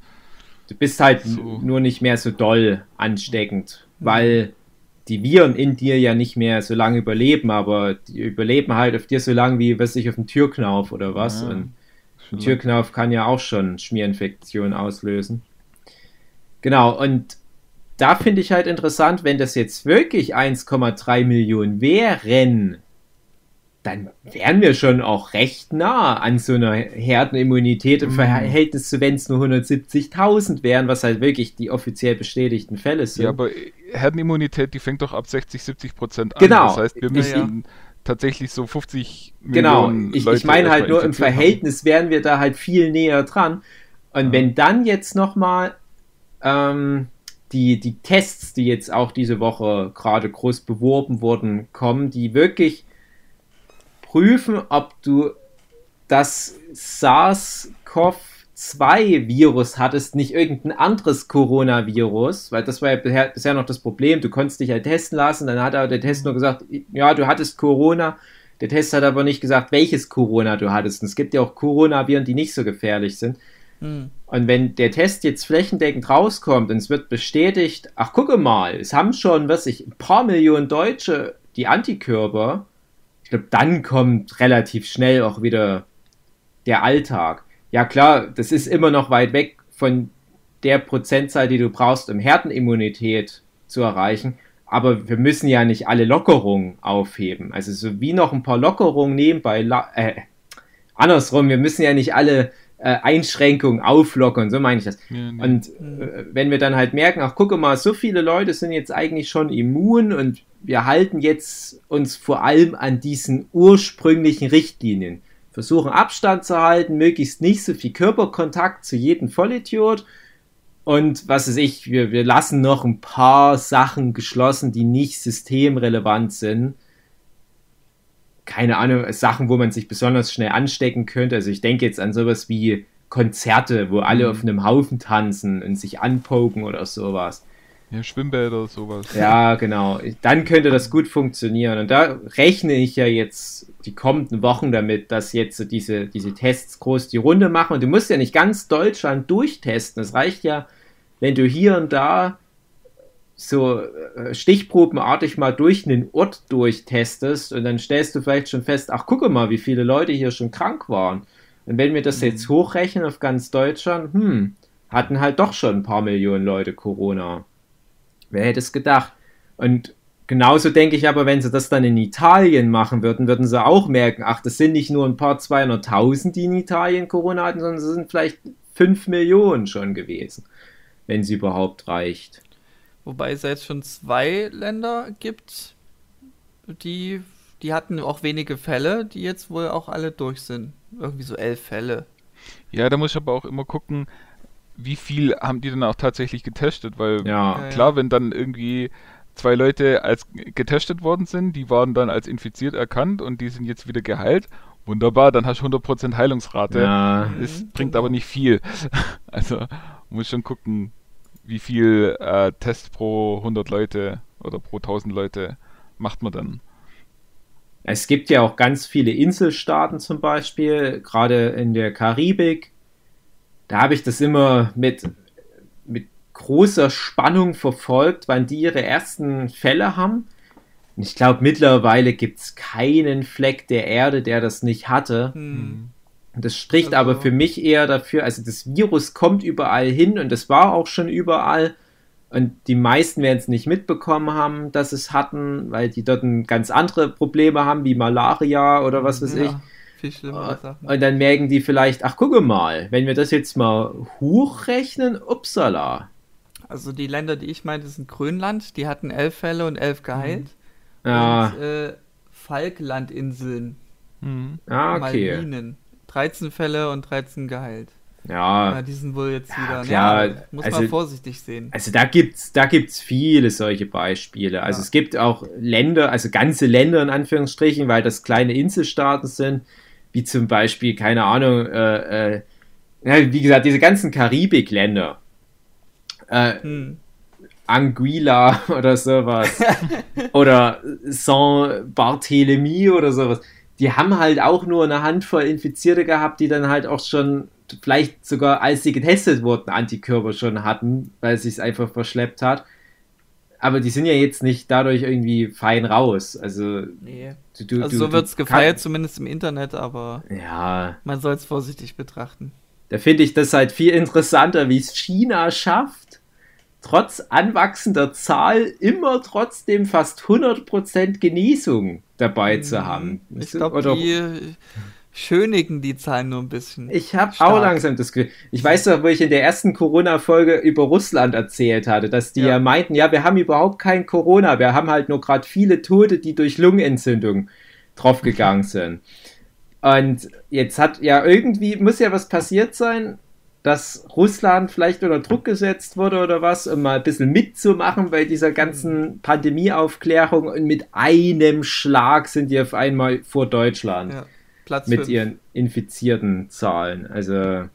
Du bist halt so. nur nicht mehr so doll ansteckend, mhm. weil die Viren in dir ja nicht mehr so lange überleben, aber die überleben halt auf dir so lange wie, was ich auf dem Türknauf oder was. Ja, und ein Türknauf kann ja auch schon Schmierinfektion auslösen. Genau, und da finde ich halt interessant, wenn das jetzt wirklich 1,3 Millionen wären, dann wären wir schon auch recht nah an so einer Herdenimmunität im mhm. Verhältnis zu, wenn es nur 170.000 wären, was halt wirklich die offiziell bestätigten Fälle sind. Ja, aber Herdenimmunität, die fängt doch ab 60, 70 Prozent an. Genau. Das heißt, wir müssen ja. tatsächlich so 50 genau. Millionen. Genau, ich, ich meine halt nur im Verhältnis haben. wären wir da halt viel näher dran. Und ja. wenn dann jetzt nochmal ähm, die, die Tests, die jetzt auch diese Woche gerade groß beworben wurden, kommen, die wirklich prüfen, ob du das SARS-CoV-2-Virus hattest, nicht irgendein anderes Coronavirus, weil das war ja bisher, bisher noch das Problem. Du konntest dich ja testen lassen, dann hat aber der Test nur gesagt, ja, du hattest Corona. Der Test hat aber nicht gesagt, welches Corona du hattest. Und es gibt ja auch Coronaviren, die nicht so gefährlich sind. Hm. Und wenn der Test jetzt flächendeckend rauskommt und es wird bestätigt, ach gucke mal, es haben schon, was ich, ein paar Millionen Deutsche die Antikörper, ich glaube, dann kommt relativ schnell auch wieder der Alltag. Ja klar, das ist immer noch weit weg von der Prozentzahl, die du brauchst, um Herdenimmunität zu erreichen. Aber wir müssen ja nicht alle Lockerungen aufheben. Also so wie noch ein paar Lockerungen nebenbei, äh, andersrum, wir müssen ja nicht alle äh, Einschränkungen auflockern, so meine ich das. Ja, nee. Und äh, wenn wir dann halt merken, ach gucke mal, so viele Leute sind jetzt eigentlich schon immun und wir halten jetzt uns vor allem an diesen ursprünglichen Richtlinien. Versuchen Abstand zu halten, möglichst nicht so viel Körperkontakt zu jedem Vollidiot. Und was weiß ich, wir, wir lassen noch ein paar Sachen geschlossen, die nicht systemrelevant sind keine Ahnung, Sachen, wo man sich besonders schnell anstecken könnte. Also ich denke jetzt an sowas wie Konzerte, wo alle mhm. auf einem Haufen tanzen und sich anpoken oder sowas. Ja, Schwimmbäder oder sowas. Ja, genau. Dann könnte das gut funktionieren. Und da rechne ich ja jetzt die kommenden Wochen damit, dass jetzt so diese, diese Tests groß die Runde machen. Und du musst ja nicht ganz Deutschland durchtesten. Es reicht ja, wenn du hier und da so äh, stichprobenartig mal durch einen Ort durchtestest und dann stellst du vielleicht schon fest, ach gucke mal, wie viele Leute hier schon krank waren. Und wenn wir das mhm. jetzt hochrechnen auf ganz Deutschland, hm, hatten halt doch schon ein paar Millionen Leute Corona. Wer hätte es gedacht? Und genauso denke ich aber, wenn sie das dann in Italien machen würden, würden sie auch merken, ach, das sind nicht nur ein paar 200.000, die in Italien Corona hatten, sondern es sind vielleicht 5 Millionen schon gewesen, wenn sie überhaupt reicht. Wobei es jetzt schon zwei Länder gibt, die, die hatten auch wenige Fälle, die jetzt wohl auch alle durch sind. Irgendwie so elf Fälle. Ja, da muss ich aber auch immer gucken, wie viel haben die dann auch tatsächlich getestet, weil ja. klar, wenn dann irgendwie zwei Leute als getestet worden sind, die waren dann als infiziert erkannt und die sind jetzt wieder geheilt. Wunderbar, dann hast du 100% Heilungsrate. Ja. Das bringt aber nicht viel. Also muss schon gucken, wie viel äh, Tests pro 100 Leute oder pro 1000 Leute macht man dann? Es gibt ja auch ganz viele Inselstaaten zum Beispiel, gerade in der Karibik. Da habe ich das immer mit, mit großer Spannung verfolgt, wann die ihre ersten Fälle haben. Und ich glaube, mittlerweile gibt es keinen Fleck der Erde, der das nicht hatte. Hm. Das spricht also, aber für mich eher dafür, also das Virus kommt überall hin und es war auch schon überall. Und die meisten werden es nicht mitbekommen haben, dass es hatten, weil die dort ganz andere Probleme haben, wie Malaria oder was weiß ja, ich. Viel schlimmere Sachen. Und dann merken die vielleicht, ach gucke mal, wenn wir das jetzt mal hochrechnen, upsala. Also die Länder, die ich meinte, sind Grönland, die hatten elf Fälle und elf geheilt. Ja, Und äh, Falklandinseln, Mhm. ah, okay. Malvinen, 13 Fälle und 13 geheilt. Ja, Ja, die sind wohl jetzt Ja, wieder. klar, Ja, muss also- man vorsichtig sehen. Also da gibt's, da gibt's viele solche Beispiele. Also Ja. es gibt auch Länder, also ganze Länder in Anführungsstrichen, weil das kleine Inselstaaten sind, wie zum Beispiel, keine Ahnung, äh, äh, wie gesagt, diese ganzen Karibikländer. Äh, Hm. Anguilla oder sowas. oder Saint-Barthélemy oder sowas. Die haben halt auch nur eine Handvoll Infizierte gehabt, die dann halt auch schon, vielleicht sogar als sie getestet wurden, Antikörper schon hatten, weil es sich einfach verschleppt hat. Aber die sind ja jetzt nicht dadurch irgendwie fein raus. Also, Nee. Du, du, Also so wird's du gefeiert, zumindest im Internet, aber Ja, man soll es vorsichtig betrachten. Da finde ich das halt viel interessanter, wie es China schafft, trotz anwachsender Zahl immer trotzdem fast 100% Genesung dabei zu haben. Mhm. Ich Oder- glaube, die schönigen die Zahlen nur ein bisschen. ich habe auch langsam das Gefühl. Ich weiß doch, wo ich in der ersten Corona-Folge über Russland erzählt hatte, dass die ja. Ja. meinten, ja, wir haben überhaupt kein Corona, wir haben halt nur gerade viele Tote, die durch Lungenentzündung draufgegangen sind. Und jetzt hat ja irgendwie, muss ja was passiert sein, dass Russland vielleicht unter Druck gesetzt wurde oder was, um mal ein bisschen mitzumachen bei dieser ganzen Pandemieaufklärung und mit einem Schlag sind die auf einmal vor Deutschland ja, Platz mit fünf. ihren infizierten Zahlen. Also,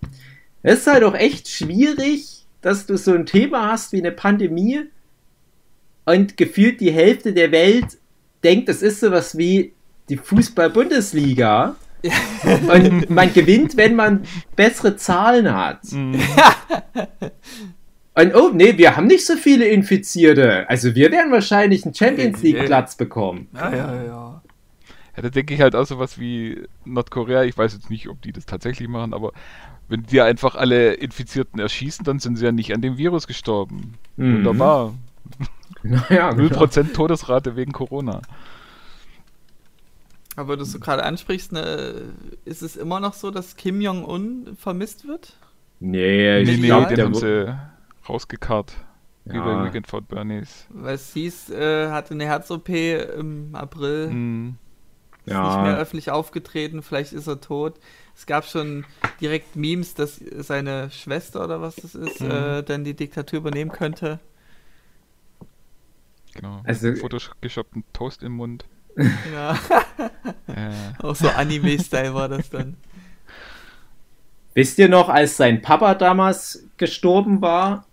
es ist halt auch echt schwierig, dass du so ein Thema hast wie eine Pandemie und gefühlt die Hälfte der Welt denkt, das ist sowas wie die Fußball-Bundesliga. und man gewinnt, wenn man bessere Zahlen hat. Mhm. Und oh, nee, wir haben nicht so viele Infizierte. Also wir werden wahrscheinlich einen Champions League Platz bekommen. Ja, ja, ja. Ja, da denke ich halt auch sowas wie Nordkorea. Ich weiß jetzt nicht, ob die das tatsächlich machen, aber wenn die einfach alle Infizierten erschießen, dann sind sie ja nicht an dem Virus gestorben. Mhm. Wunderbar. Naja, 0% Todesrate wegen Corona. Aber du so gerade ansprichst, ne, ist es immer noch so, dass Kim Jong-un vermisst wird? Nee, ich Nee, nee, glaube, den haben sie rausgekarrt. Wie Ja. bei Weekend for Bernies. Weil es hieß, äh, hatte eine Herz-OP im April, Mhm. Ist nicht mehr öffentlich aufgetreten, vielleicht ist er tot. Es gab schon direkt Memes, dass seine Schwester oder was das ist, Mhm. äh, dann die Diktatur übernehmen könnte. Genau. Also- Photoshoppten Toast im Mund. Ja, Äh, auch so Anime-Style war das dann. Wisst ihr noch, als sein Papa damals gestorben war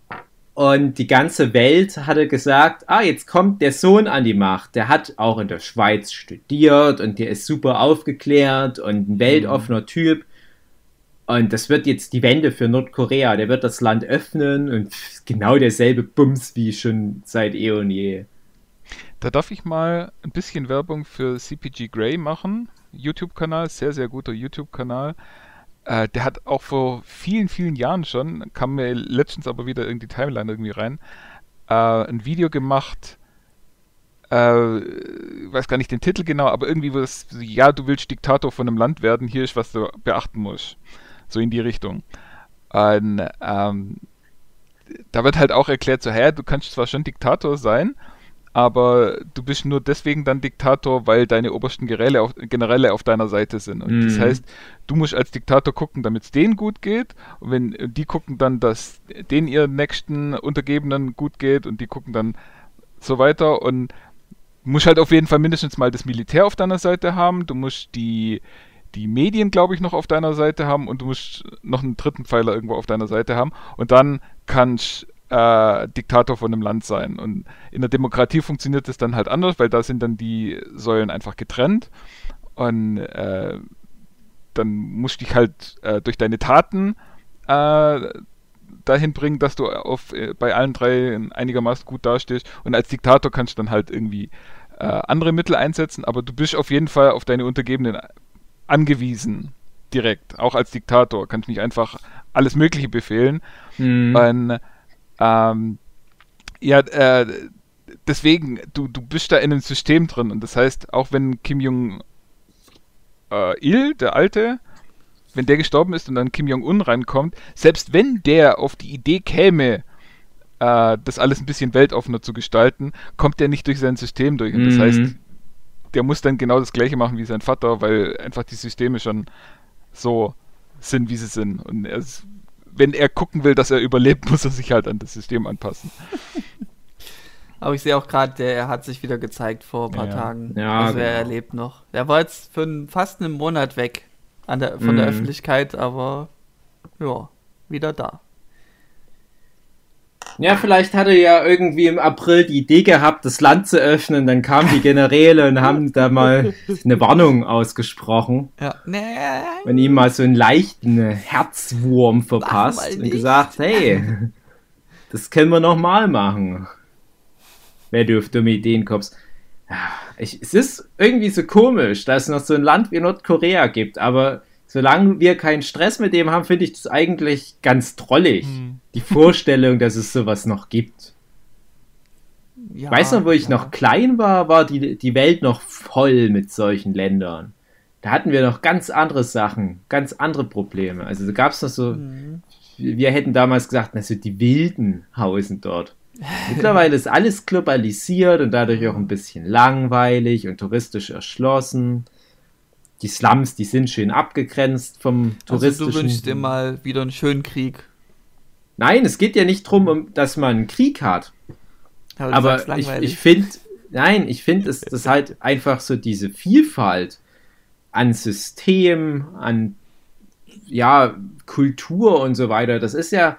und die ganze Welt hatte gesagt, ah, jetzt kommt der Sohn an die Macht. Der hat auch in der Schweiz studiert und der ist super aufgeklärt und ein weltoffener Typ. Und das wird jetzt die Wende für Nordkorea. Der wird das Land öffnen und genau derselbe Bums wie schon seit eh und je. Da darf ich mal ein bisschen Werbung für CPG Grey machen. YouTube-Kanal, sehr, sehr guter YouTube-Kanal. Äh, der hat auch vor vielen, vielen Jahren schon, kam mir letztens aber wieder in die Timeline irgendwie rein, äh, ein Video gemacht, äh, weiß gar nicht den Titel genau, aber irgendwie was, ja, du willst Diktator von einem Land werden, hier ist, was du beachten musst. So in die Richtung. Und, ähm, da wird halt auch erklärt, so, hä, du kannst zwar schon Diktator sein, aber du bist nur deswegen dann Diktator, weil deine obersten Generäle auf, Generäle auf deiner Seite sind. Und das Mhm. heißt, du musst als Diktator gucken, damit es denen gut geht. Und wenn die gucken dann, dass denen ihren nächsten Untergebenen gut geht und die gucken dann so weiter. Und du musst halt auf jeden Fall mindestens mal das Militär auf deiner Seite haben. Du musst die, die Medien, glaube ich, noch auf deiner Seite haben und du musst noch einen dritten Pfeiler irgendwo auf deiner Seite haben. Und dann kannst äh, Diktator von einem Land sein. Und in der Demokratie funktioniert das dann halt anders, weil da sind dann die Säulen einfach getrennt. Und äh, dann musst du dich halt äh, durch deine Taten äh, dahin bringen, dass du auf, äh, bei allen drei einigermaßen gut dastehst. Und als Diktator kannst du dann halt irgendwie äh, andere Mittel einsetzen, aber du bist auf jeden Fall auf deine Untergebenen angewiesen. Direkt. Auch als Diktator kannst du nicht einfach alles Mögliche befehlen. Mhm. Und, ähm, ja, äh, deswegen, du, du bist da in einem System drin und das heißt, auch wenn Kim Jong äh, Il, der Alte, wenn der gestorben ist und dann Kim Jong-un reinkommt, selbst wenn der auf die Idee käme, äh, das alles ein bisschen weltoffener zu gestalten, kommt der nicht durch sein System durch. Und das Mhm. heißt, der muss dann genau das gleiche machen wie sein Vater, weil einfach die Systeme schon so sind, wie sie sind. Und er ist, wenn er gucken will, dass er überlebt, muss er sich halt an das System anpassen. Aber ich sehe auch gerade, der hat sich wieder gezeigt vor ein paar Ja. Tagen. Ja, also er genau. lebt noch. Er war jetzt für einen- fast einen Monat weg an der, von der Mhm. Öffentlichkeit, aber ja, wieder da. Ja, vielleicht hat er ja irgendwie im April die Idee gehabt, das Land zu öffnen. Dann kamen die Generäle und haben da mal eine Warnung ausgesprochen Ja. Nee. und ihm mal so einen leichten Herzwurm verpasst und gesagt, hey, das können wir noch mal machen. Wer du auf dumme Ideen kommst. Ich, es ist irgendwie so komisch, dass es noch so ein Land wie Nordkorea gibt, aber solange wir keinen Stress mit dem haben, finde ich das eigentlich ganz drollig. Die Vorstellung, dass es sowas noch gibt. Ja, Weißt du, wo ich ja. noch klein war, war die, die Welt noch voll mit solchen Ländern. Da hatten wir noch ganz andere Sachen, ganz andere Probleme. Also da gab es noch so, Mhm. wir hätten damals gesagt, also die Wilden hausen dort. Mittlerweile ist alles globalisiert und dadurch auch ein bisschen langweilig und touristisch erschlossen. Die Slums, die sind schön abgegrenzt vom Also touristischen. du wünschst dir mal wieder einen schönen Krieg. Nein, es geht ja nicht darum, um, dass man einen Krieg hat. Aber, Aber ich, ich finde, nein, ich finde, es das halt einfach so diese Vielfalt an System, an ja, Kultur und so weiter, das ist ja,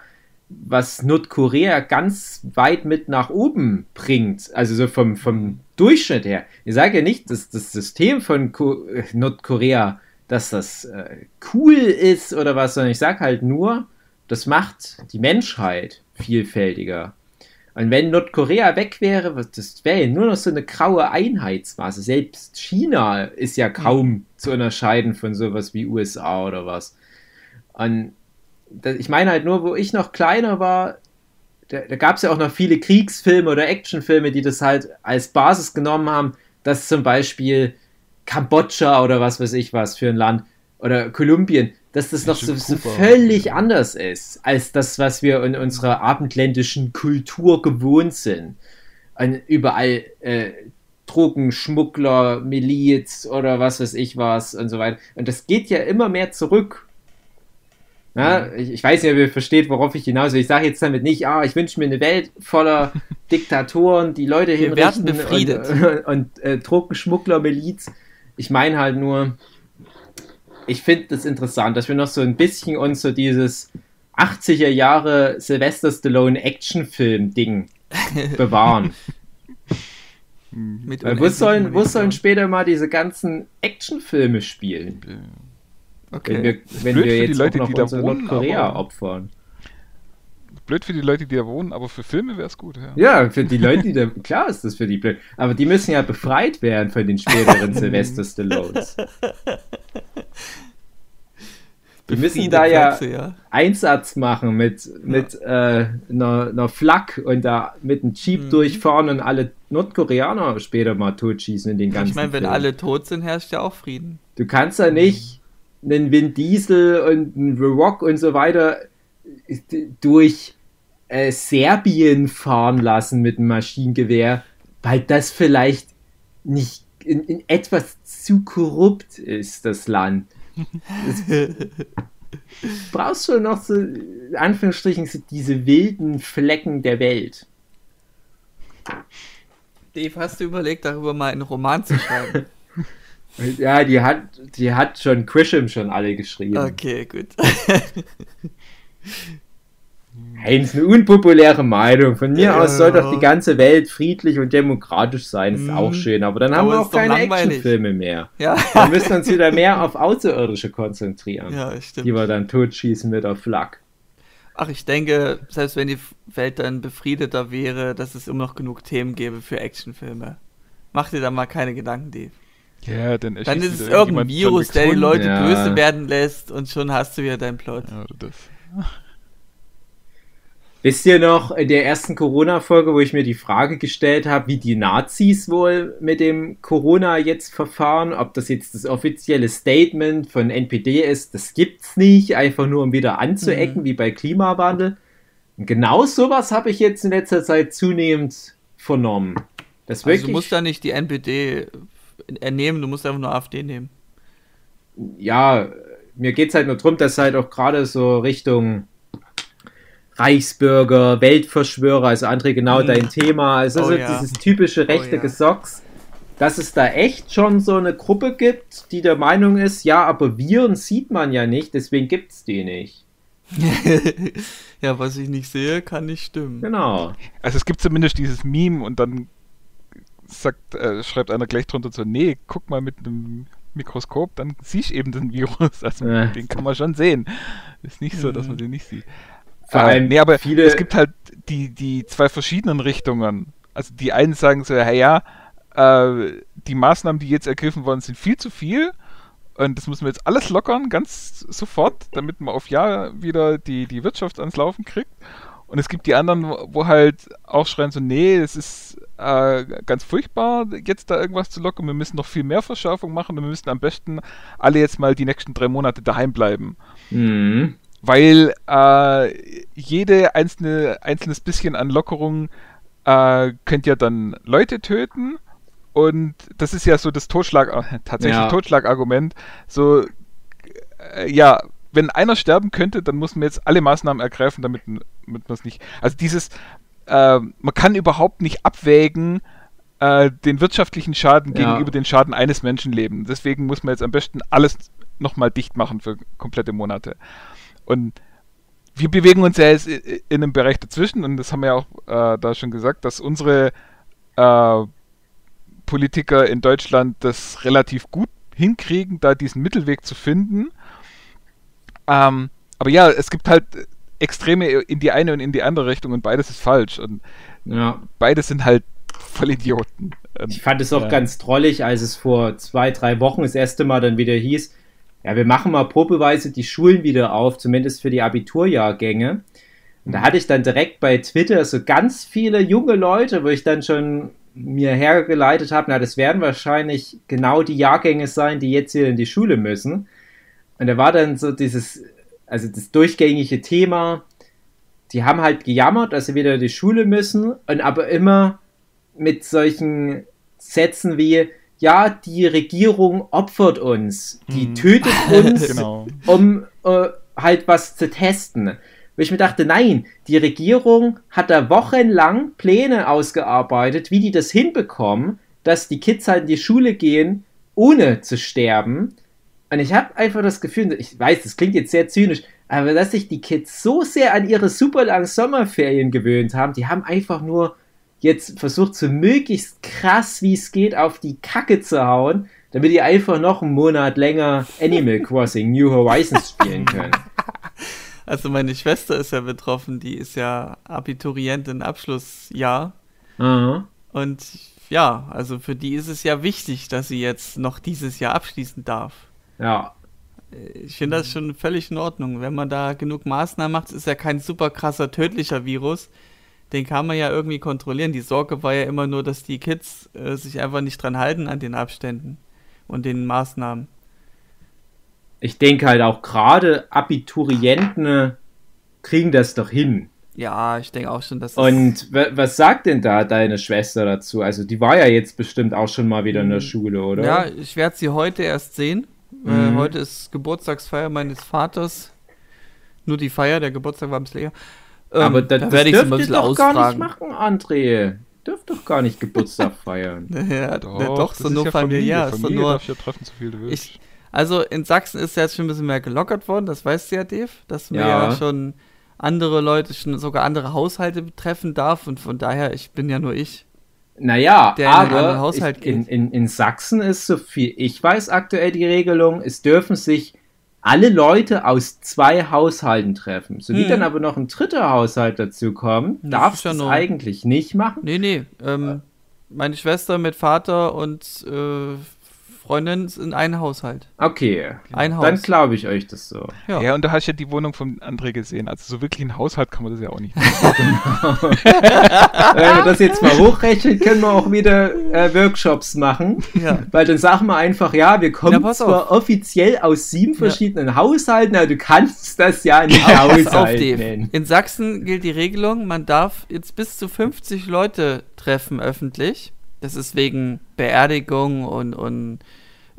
was Nordkorea ganz weit mit nach oben bringt. Also so vom, vom Durchschnitt her. Ich sage ja nicht, dass das System von Ko Nordkorea, dass das äh, cool ist oder was, sondern ich sage halt nur, das macht die Menschheit vielfältiger. Und wenn Nordkorea weg wäre, was- das wäre ja nur noch so eine graue Einheitsmasse. Selbst China ist ja kaum zu unterscheiden von sowas wie USA oder was. Und ich meine halt nur, wo ich noch kleiner war, da, da gab es ja auch noch viele Kriegsfilme oder Actionfilme, die das halt als Basis genommen haben, dass zum Beispiel Kambodscha oder was weiß ich was für ein Land oder Kolumbien, dass das noch so, so völlig anders ist als das, was wir in unserer abendländischen Kultur gewohnt sind. Und überall äh, Drogenschmuggler, Miliz oder was weiß ich was und so weiter. Und das geht ja immer mehr zurück. Ja, ich, ich weiß nicht, ob ihr versteht, worauf ich hinaus will. Ich sage jetzt damit nicht, ah, ich wünsche mir eine Welt voller Diktatoren, die Leute Wir werden hinrichten befriedet. und, und äh, Drogenschmuggler, Miliz. Ich meine halt nur, ich finde das interessant, dass wir noch so ein bisschen uns so dieses 80er Jahre Sylvester Stallone Actionfilm-Ding bewahren. Mit Weil wo sollen, wo sollen später mal diese ganzen Actionfilme spielen? Wenn Okay. wir, wenn Blöd wir für die jetzt Leute, die da wohnen, Nordkorea aber- opfern. Blöd für die Leute, die da wohnen, aber für Filme wäre es gut. Ja. Ja, für die Leute, die da, klar ist das für die blöd. Aber die müssen ja befreit werden von den späteren Sylvester Stallones. Die müssen da ja Plätze, ja. Einsatz machen mit, mit äh, einer, einer Flak und da mit einem Jeep Mhm. durchfahren und alle Nordkoreaner später mal totschießen in den ganzen Ich meine, wenn alle tot sind, herrscht ja auch Frieden. Du kannst ja nicht einen Vin Diesel und einen The Rock und so weiter durch äh, Serbien fahren lassen mit einem Maschinengewehr, weil das vielleicht nicht in, in etwas zu korrupt ist, das Land. Das, brauchst schon noch so, in Anführungsstrichen, so diese wilden Flecken der Welt. Dave, hast du überlegt, darüber mal einen Roman zu schreiben? Ja, die hat, die hat schon Grisham schon alle geschrieben. okay, gut. Heinz, eine unpopuläre Meinung. Von mir Ja. aus soll doch die ganze Welt friedlich und demokratisch sein. Ist Mhm. auch schön. Aber dann haben Aber wir auch keine. Actionfilme mehr. Ja, Dann müssen wir uns wieder mehr auf Außerirdische konzentrieren. ja, stimmt. Die wir dann totschießen mit der Flak. Ach, ich denke, selbst wenn die Welt dann befriedeter wäre, dass es immer noch genug Themen gäbe für Actionfilme. Mach dir da mal keine Gedanken, Dave. Ja, dann, Dann ist es irgendein Virus, der die. Leute Ja. böse werden lässt und schon hast du wieder deinen Plot. Ja. Wisst ihr noch in der ersten Corona-Folge, wo ich mir die Frage gestellt habe, wie die Nazis wohl mit dem Corona jetzt verfahren? Ob das jetzt das offizielle Statement von NPD ist, das gibt's nicht, einfach nur um wieder anzuecken, Mhm. wie bei Klimawandel. Und genau sowas habe ich jetzt in letzter Zeit zunehmend vernommen. Das also du musst da nicht die NPD nehmen, du musst einfach nur AfD nehmen. Ja, mir geht es halt nur darum, dass halt auch gerade so Richtung Reichsbürger, Weltverschwörer, also André, genau hm. dein Thema, also oh, so ja. dieses typische rechte oh, ja. Gesocks, dass es da echt schon so eine Gruppe gibt, die der Meinung ist, ja, aber Viren sieht man ja nicht, deswegen gibt es die nicht. ja, was ich nicht sehe, kann nicht stimmen. Genau. Also es gibt zumindest dieses Meme und dann sagt, äh, schreibt einer gleich drunter so, nee, guck mal mit einem Mikroskop, dann siehst du eben den Virus. Also äh. den kann man schon sehen. Ist nicht so, dass man den nicht sieht. Vor allem, nee, aber viele... es gibt halt die, die zwei verschiedenen Richtungen. Also die einen sagen so, hey, ja, äh, die Maßnahmen, die jetzt ergriffen worden sind, viel zu viel. Und das müssen wir jetzt alles lockern, ganz sofort, damit man auf Jahr wieder die, die Wirtschaft ans Laufen kriegt. Und es gibt die anderen, wo halt auch schreien so, nee, es ist äh, ganz furchtbar, jetzt da irgendwas zu lockern. Wir müssen noch viel mehr Verschärfung machen und wir müssen am besten alle jetzt mal die nächsten drei Monate daheim bleiben. Mhm. Weil äh, jede einzelne einzelnes bisschen an Lockerung äh, könnte ja dann Leute töten. Und das ist ja so das Totschlag, äh, tatsächlich ja. Totschlagargument. So, äh, ja, wenn einer sterben könnte, dann muss man jetzt alle Maßnahmen ergreifen, damit, damit man es nicht. Also dieses, äh, man kann überhaupt nicht abwägen, äh, den wirtschaftlichen Schaden ja. gegenüber den Schaden eines Menschenlebens. Deswegen muss man jetzt am besten alles nochmal dicht machen für komplette Monate. Und wir bewegen uns ja jetzt in einem Bereich dazwischen und das haben wir ja auch äh, da schon gesagt, dass unsere äh, Politiker in Deutschland das relativ gut hinkriegen, da diesen Mittelweg zu finden. Ähm, aber ja, es gibt halt Extreme in die eine und in die andere Richtung und beides ist falsch. Und ja. beides sind halt voll Idioten. Und, ich fand es auch ja. ganz drollig, als es vor zwei, drei Wochen das erste Mal dann wieder hieß, ja, wir machen mal probeweise die Schulen wieder auf, zumindest für die Abiturjahrgänge. Und da hatte ich dann direkt bei Twitter so ganz viele junge Leute, wo ich dann schon mir hergeleitet habe, na, das werden wahrscheinlich genau die Jahrgänge sein, die jetzt hier in die Schule müssen. Und da war dann so dieses, also das durchgängige Thema, die haben halt gejammert, dass sie wieder in die Schule müssen und aber immer mit solchen Sätzen wie, ja, die Regierung opfert uns, die hm. tötet uns, genau. um äh, halt was zu testen. Wo ich mir dachte, nein, die Regierung hat da wochenlang Pläne ausgearbeitet, wie die das hinbekommen, dass die Kids halt in die Schule gehen, ohne zu sterben. Und ich habe einfach das Gefühl, ich weiß, das klingt jetzt sehr zynisch, aber dass sich die Kids so sehr an ihre super langen Sommerferien gewöhnt haben, die haben einfach nur jetzt versucht, so möglichst krass wie es geht auf die Kacke zu hauen, damit die einfach noch einen Monat länger Animal Crossing New Horizons spielen können. Also meine Schwester ist ja betroffen, die ist ja Abiturientin Abschlussjahr. Mhm. Und ja, also für die ist es ja wichtig, dass sie jetzt noch dieses Jahr abschließen darf. Ja. Ich finde das schon völlig in Ordnung. Wenn man da genug Maßnahmen macht, ist ja kein super krasser tödlicher Virus. Den kann man ja irgendwie kontrollieren. Die Sorge war ja immer nur, dass die Kids äh, sich einfach nicht dran halten an den Abständen und den Maßnahmen ich denke halt auch gerade Abiturienten kriegen das doch hin. Ja, ich denke auch schon, dass Und was sagt denn da deine Schwester dazu? Also die war ja jetzt bestimmt auch schon mal wieder in der mhm. Schule, oder? Ja, ich werde sie heute erst sehen. Mhm. Äh, heute ist Geburtstagsfeier meines Vaters. Nur die Feier, der Geburtstag war ein bisschen eher. Ähm, Aber da, das werde ich ein bisschen doch ausfragen. gar nicht machen, André. Dürft doch gar nicht Geburtstag feiern. ja, doch, doch so nur familiär. Familie, Familie nur, darf ja treffen, so viel du willst. Ich, also in Sachsen ist jetzt schon ein bisschen mehr gelockert worden, das weißt du ja, Dave, dass man ja, ja schon andere Leute, schon sogar andere Haushalte betreffen darf und von daher, ich bin ja nur ich. Naja, aber in, ich, in, in, in, Sachsen ist, so viel ich weiß, aktuell die Regelung, es dürfen sich alle Leute aus zwei Haushalten treffen. So wie hm. dann aber noch ein dritter Haushalt dazu kommt, darfst du es eigentlich nicht machen. Nee, nee. Ähm, meine Schwester mit Vater und äh, Freundin in einen Haushalt. Okay. Ein Haus. Dann glaube ich euch das so. Ja. Ja. und du hast ja die Wohnung von André gesehen. Also so wirklich ein Haushalt kann man das ja auch nicht. Wenn wir das jetzt mal hochrechnen, können wir auch wieder äh, Workshops machen. Ja. Weil dann sagen wir einfach, ja, wir kommen Ja, zwar offiziell aus sieben verschiedenen Haushalten, aber du kannst das ja nicht Pass auf, Haushalt nennen. In Sachsen gilt die Regelung, man darf jetzt bis zu 50 Leute treffen öffentlich. Das ist wegen Beerdigung und, und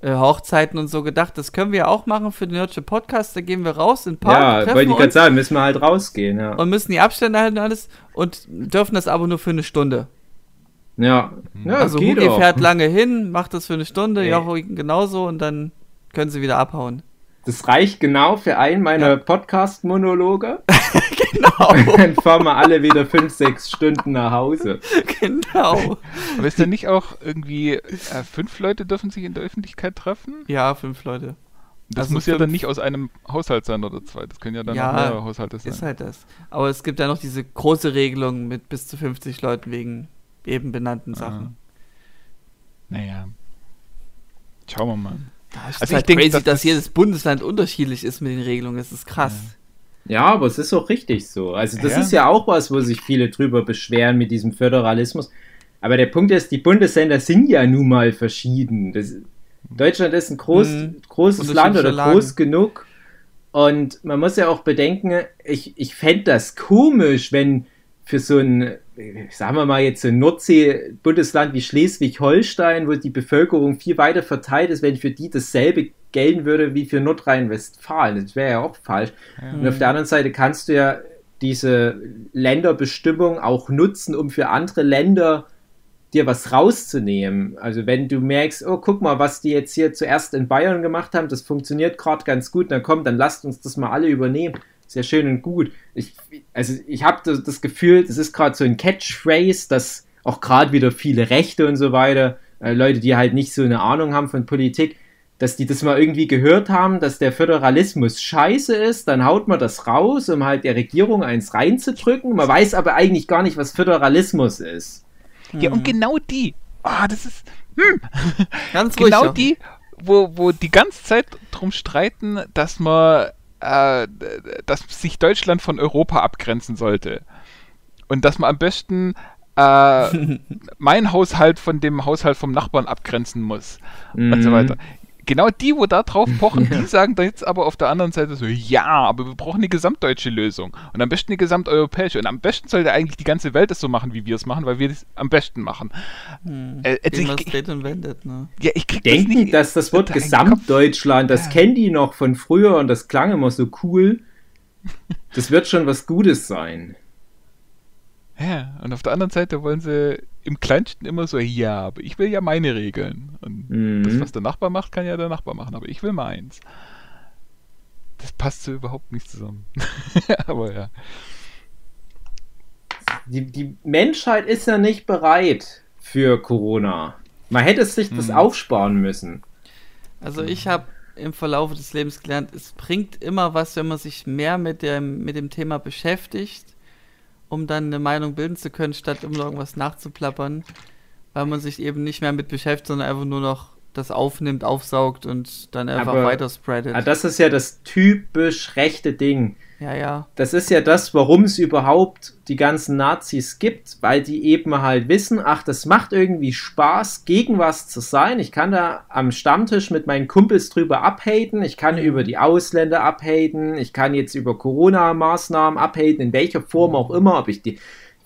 äh, Hochzeiten und so gedacht. Das können wir auch machen für den Nerdship Podcast. Da gehen wir raus in Park, Ja, treffen wollte ich gerade sagen, müssen wir halt rausgehen, ja. und müssen die Abstände halten und alles und dürfen das aber nur für eine Stunde. Ja, ja also geht Hugi auch. fährt lange hin, macht das für eine Stunde, Nee. Jocho genauso und dann können sie wieder abhauen. Das reicht genau für einen meiner Podcast-Monologe. Genau, Dann fahren wir alle wieder fünf, sechs Stunden nach Hause. genau. Aber ist denn nicht auch irgendwie, äh, fünf Leute dürfen sich in der Öffentlichkeit treffen? Ja, fünf Leute. Das Also muss ja dann nicht aus einem Haushalt sein oder zwei. Das können ja dann Ja, auch mehrere Haushalte sein. Ist halt das. Aber es gibt ja noch diese große Regelung mit bis zu 50 Leuten wegen eben benannten Sachen. Naja. Schauen wir mal. Das ist Also halt ich denke, crazy, dass dass, das- jedes Bundesland unterschiedlich ist mit den Regelungen. Das ist krass. Ja, aber es ist auch richtig so. Also das Ja. ist ja auch was, wo sich viele drüber beschweren mit diesem Föderalismus. Aber der Punkt ist, die Bundesländer sind ja nun mal verschieden. Das, Deutschland ist ein groß, Mhm. großes Land oder Lagen. groß genug. Und man muss ja auch bedenken, ich, ich fände das komisch, wenn für so ein, sagen wir mal jetzt ein Nordsee-Bundesland wie Schleswig-Holstein, wo die Bevölkerung viel weiter verteilt ist, wenn für die dasselbe gelten würde wie für Nordrhein-Westfalen. Das wäre ja auch falsch. Und auf der anderen Seite kannst du ja diese Länderbestimmung auch nutzen, um für andere Länder dir was rauszunehmen. Also wenn du merkst, oh, guck mal, was die jetzt hier zuerst in Bayern gemacht haben, das funktioniert gerade ganz gut, dann komm, dann lasst uns das mal alle übernehmen. Sehr schön und gut. Ich, also ich habe das, das Gefühl, das ist gerade so ein Catchphrase, dass auch gerade wieder viele Rechte und so weiter, äh, Leute, die halt nicht so eine Ahnung haben von Politik, dass die das mal irgendwie gehört haben, dass der Föderalismus scheiße ist, dann haut man das raus, um halt der Regierung eins reinzudrücken. Man weiß aber eigentlich gar nicht, was Föderalismus ist. Ja, und genau die. Ah, das ist. Hm, Ganz ruhig. genau Jochen. die, wo, wo die ganze Zeit drum streiten, dass man, äh, dass sich Deutschland von Europa abgrenzen sollte. Und dass man am besten äh, mein Haushalt von dem Haushalt vom Nachbarn abgrenzen muss. Und so Mhm. weiter. Genau die, wo da drauf pochen, die sagen da jetzt aber auf der anderen Seite so, ja, aber wir brauchen eine gesamtdeutsche Lösung. Und am besten eine gesamteuropäische. Und am besten sollte eigentlich die ganze Welt es so machen, wie wir es machen, weil wir es am besten machen. Hm. Äh, also ich- und wendet, ne? Ja, ich krieg das Denken, nicht. dass das Wort Gesamtdeutschland, das Ja. kennen die noch von früher und das klang immer so cool. Das wird schon was Gutes sein. Ja, und auf der anderen Seite wollen sie im Kleinsten immer so, ja, aber ich will ja meine Regeln. Und Mhm. das, was der Nachbar macht, kann ja der Nachbar machen, aber ich will meins. Das passt so überhaupt nicht zusammen. aber ja. Die, die Menschheit ist ja nicht bereit für Corona. Man hätte sich das Mhm. aufsparen müssen. Also ich habe im Verlauf des Lebens gelernt, es bringt immer was, wenn man sich mehr mit dem, mit dem Thema beschäftigt, um dann eine Meinung bilden zu können, statt um irgendwas nachzuplappern, weil man sich eben nicht mehr mit beschäftigt, sondern einfach nur noch das aufnimmt, aufsaugt und dann einfach Aber- weiter spreadet. Ah, das ist ja das typisch rechte Ding. Ja, ja. Das ist ja das, warum es überhaupt die ganzen Nazis gibt, weil die eben halt wissen, ach, das macht irgendwie Spaß, gegen was zu sein. Ich kann da am Stammtisch mit meinen Kumpels drüber abhaten, ich kann über die Ausländer abhaten, ich kann jetzt über Corona-Maßnahmen abhaten, in welcher Form auch immer, ob ich die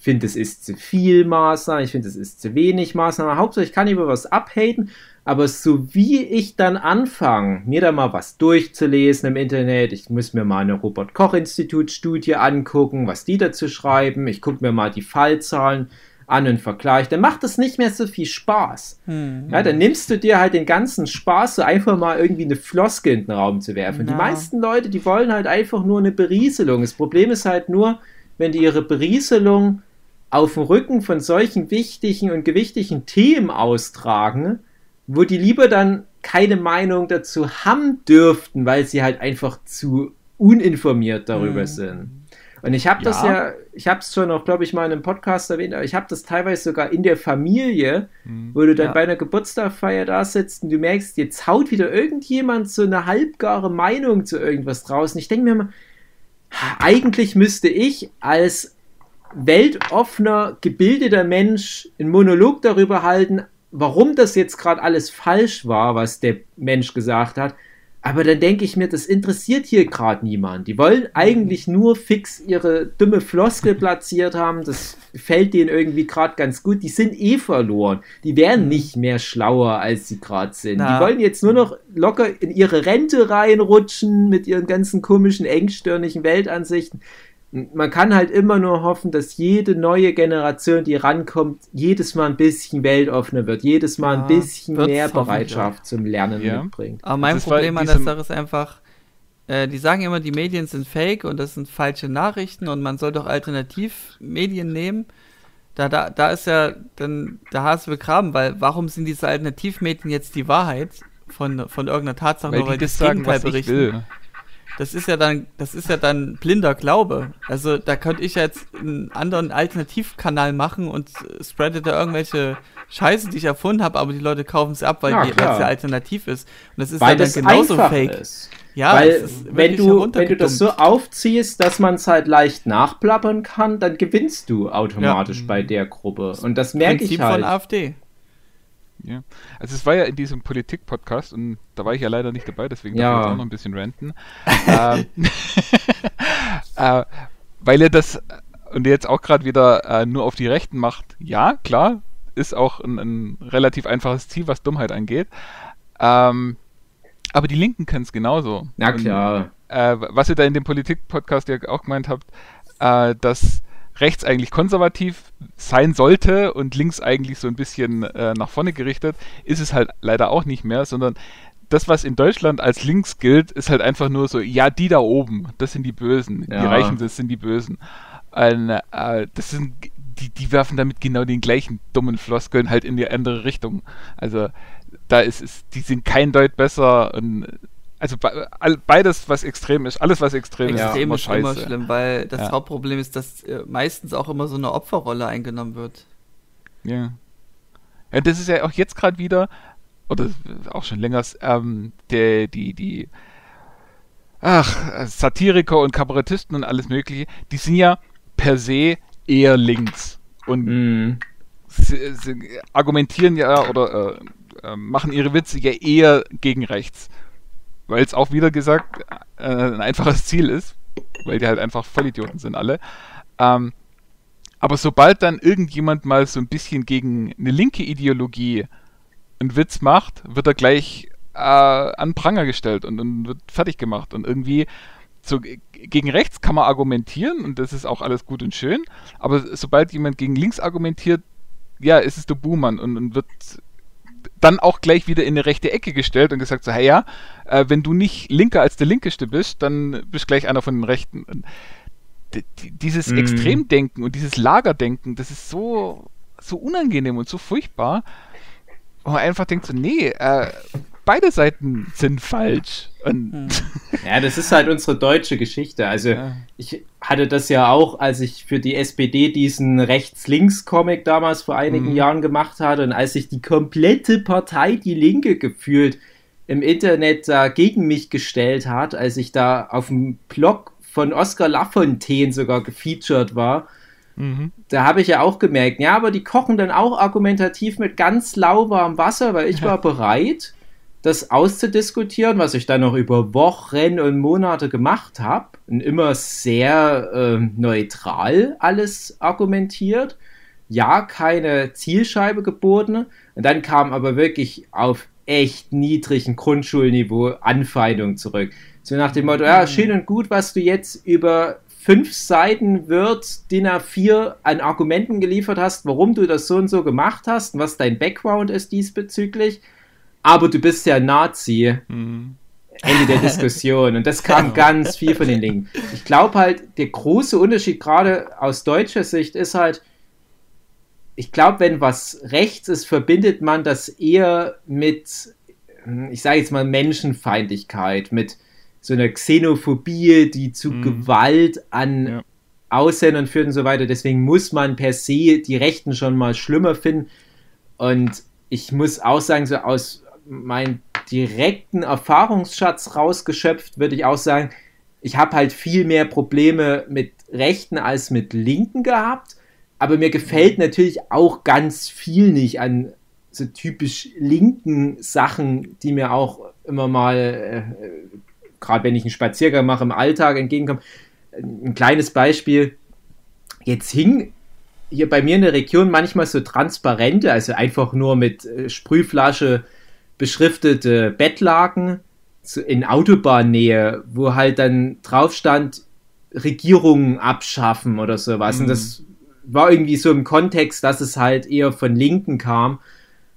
finde, es ist zu viel Maßnahmen, ich finde, es ist zu wenig Maßnahmen. Hauptsache, ich kann über was abhaten, aber so wie ich dann anfange, mir da mal was durchzulesen im Internet, ich muss mir mal eine Robert-Koch-Institut-Studie angucken, was die dazu schreiben, ich gucke mir mal die Fallzahlen an und vergleiche, dann macht das nicht mehr so viel Spaß. Hm. Ja, dann nimmst du dir halt den ganzen Spaß, so einfach mal irgendwie eine Floskel in den Raum zu werfen. Und Die meisten Leute, die wollen halt einfach nur eine Berieselung. Das Problem ist halt nur, wenn die ihre Berieselung auf dem Rücken von solchen wichtigen und gewichtigen Themen austragen, wo die lieber dann keine Meinung dazu haben dürften, weil sie halt einfach zu uninformiert darüber Mhm. sind. Und ich habe das Ja. ich habe es schon auch, glaube ich, mal in einem Podcast erwähnt, aber ich habe das teilweise sogar in der Familie, wo du dann Ja. bei einer Geburtstagsfeier da sitzt und du merkst, jetzt haut wieder irgendjemand so eine halbgare Meinung zu irgendwas draußen. Ich denke mir mal, eigentlich müsste ich als weltoffener, gebildeter Mensch einen Monolog darüber halten, warum das jetzt gerade alles falsch war, was der Mensch gesagt hat. Aber dann denke ich mir, das interessiert hier gerade niemand. Die wollen eigentlich nur fix ihre dumme Floskel platziert haben. Das fällt denen irgendwie gerade ganz gut. Die sind eh verloren. Die werden nicht mehr schlauer, als sie gerade sind. Na. Die wollen jetzt nur noch locker in ihre Rente reinrutschen mit ihren ganzen komischen, engstirnigen Weltansichten. Man kann halt immer nur hoffen, dass jede neue Generation, die rankommt, jedes Mal ein bisschen weltoffener wird, jedes Mal ein Ja, bisschen wird's mehr Bereitschaft zum Lernen Ja. mitbringt. Aber mein Problem an der Sache ist einfach, äh, die sagen immer, die Medien sind fake und das sind falsche Nachrichten und man soll doch Alternativmedien nehmen. Da, da, da ist ja dann der Hase begraben, weil warum sind diese Alternativmedien jetzt die Wahrheit von, von irgendeiner Tatsache, Weil nur weil die das sagen, Gegenteil was ich berichten? Das ist ja dann, das ist ja dann blinder Glaube. Also da könnte ich jetzt einen anderen Alternativkanal machen und spreade da irgendwelche Scheiße, die ich erfunden habe, aber die Leute kaufen sie ab, weil Ja, die es ja alternativ ist. Und das ist Weil dann das genauso einfach fake. ist. Ja, Weil es ist wenn du, wenn du das so aufziehst, dass man es halt leicht nachplappern kann, dann gewinnst du automatisch Ja. bei der Gruppe. Und das merke Prinzip ich halt. von AfD. Ja. Also es war ja in diesem Politik-Podcast und da war ich ja leider nicht dabei, deswegen Ja. darf ich jetzt auch noch ein bisschen ranten. ähm, äh, weil ihr das und ihr jetzt auch gerade wieder äh, nur auf die Rechten macht. Ja, klar, ist auch ein, ein relativ einfaches Ziel, was Dummheit angeht. Ähm, aber die Linken können es genauso. Na Und, klar. äh, was ihr da in dem Politik-Podcast ja auch gemeint habt, äh, dass rechts eigentlich konservativ sein sollte und links eigentlich so ein bisschen äh, nach vorne gerichtet, ist es halt leider auch nicht mehr, sondern das, was in Deutschland als links gilt, ist halt einfach nur so, ja, die da oben, das sind die Bösen, die Ja. Reichen, das sind die Bösen. Und, äh, das sind, die, die werfen damit genau den gleichen dummen Floskeln halt in die andere Richtung. Also da ist es, die sind kein Deut besser und also beides, was extrem ist, alles, was extrem, ist, ist Extrem immer ist immer scheiße. schlimm, weil das Ja. Hauptproblem ist, dass äh, meistens auch immer so eine Opferrolle eingenommen wird. Ja. ja. Das ist ja auch jetzt gerade wieder, oder auch schon länger, ähm, der, die, die, ach, Satiriker und Kabarettisten und alles Mögliche, die sind ja per se eher links. Und Mhm. sie, sie argumentieren ja oder äh, äh, machen ihre Witze ja eher gegen rechts. Weil es auch wieder gesagt äh, ein einfaches Ziel ist, weil die halt einfach Vollidioten sind alle. Ähm, aber sobald dann irgendjemand mal so ein bisschen gegen eine linke Ideologie einen Witz macht, wird er gleich äh, an Pranger gestellt und, und wird fertig gemacht. Und irgendwie so gegen rechts kann man argumentieren und das ist auch alles gut und schön, aber sobald jemand gegen links argumentiert, ja, ist es der Buhmann und, und wird dann auch gleich wieder in eine rechte Ecke gestellt und gesagt so, hey ja, äh, wenn du nicht linker als der Linkeste bist, dann bist gleich einer von den Rechten. Und dieses Mhm. Extremdenken und dieses Lagerdenken, das ist so, so unangenehm und so furchtbar, wo man einfach denkt so, nee, äh, beide Seiten sind falsch. Und Hm. Ja, das ist halt unsere deutsche Geschichte. Also Ja. ich hatte das ja auch, als ich für die SPD diesen Rechts-Links-Comic damals vor einigen Mhm. Jahren gemacht hatte und als sich die komplette Partei Die Linke gefühlt im Internet da gegen mich gestellt hat, als ich da auf dem Blog von Oskar Lafontaine sogar gefeatured war, Mhm. da habe ich ja auch gemerkt, ja, aber die kochen dann auch argumentativ mit ganz lauwarmem Wasser, weil ich war bereit, das auszudiskutieren, was ich dann noch über Wochen und Monate gemacht habe und immer sehr ähm, neutral alles argumentiert. Ja, keine Zielscheibe geboten. Und dann kam aber wirklich auf echt niedrigen Grundschulniveau Anfeindung zurück. So nach dem Motto, ja, schön und gut, was du jetzt über fünf Seiten Word DIN A4 an Argumenten geliefert hast, warum du das so und so gemacht hast und was dein Background ist diesbezüglich. Aber du bist ja Nazi. Mhm. Ende der Diskussion. Und das kam ganz viel von den Linken. Ich glaube halt, der große Unterschied gerade aus deutscher Sicht ist halt, ich glaube, wenn was rechts ist, verbindet man das eher mit, hm, ich sage jetzt mal, Menschenfeindlichkeit, mit so einer Xenophobie, die zu Mhm. Gewalt an Ja. Ausländern führt und so weiter. Deswegen muss man per se die Rechten schon mal schlimmer finden. Und ich muss auch sagen, so aus meinem direkten Erfahrungsschatz rausgeschöpft, würde ich auch sagen, ich habe halt viel mehr Probleme mit Rechten als mit Linken gehabt. Aber mir gefällt natürlich auch ganz viel nicht an so typisch linken Sachen, die mir auch immer mal, äh, gerade wenn ich einen Spaziergang mache, im Alltag entgegenkommen. Ein kleines Beispiel. Jetzt hing hier bei mir in der Region manchmal so transparente, also einfach nur mit äh, Sprühflasche beschriftete Bettlaken in Autobahnnähe, wo halt dann drauf stand, Regierungen abschaffen oder sowas. Mhm. Und das war irgendwie so im Kontext, dass es halt eher von Linken kam.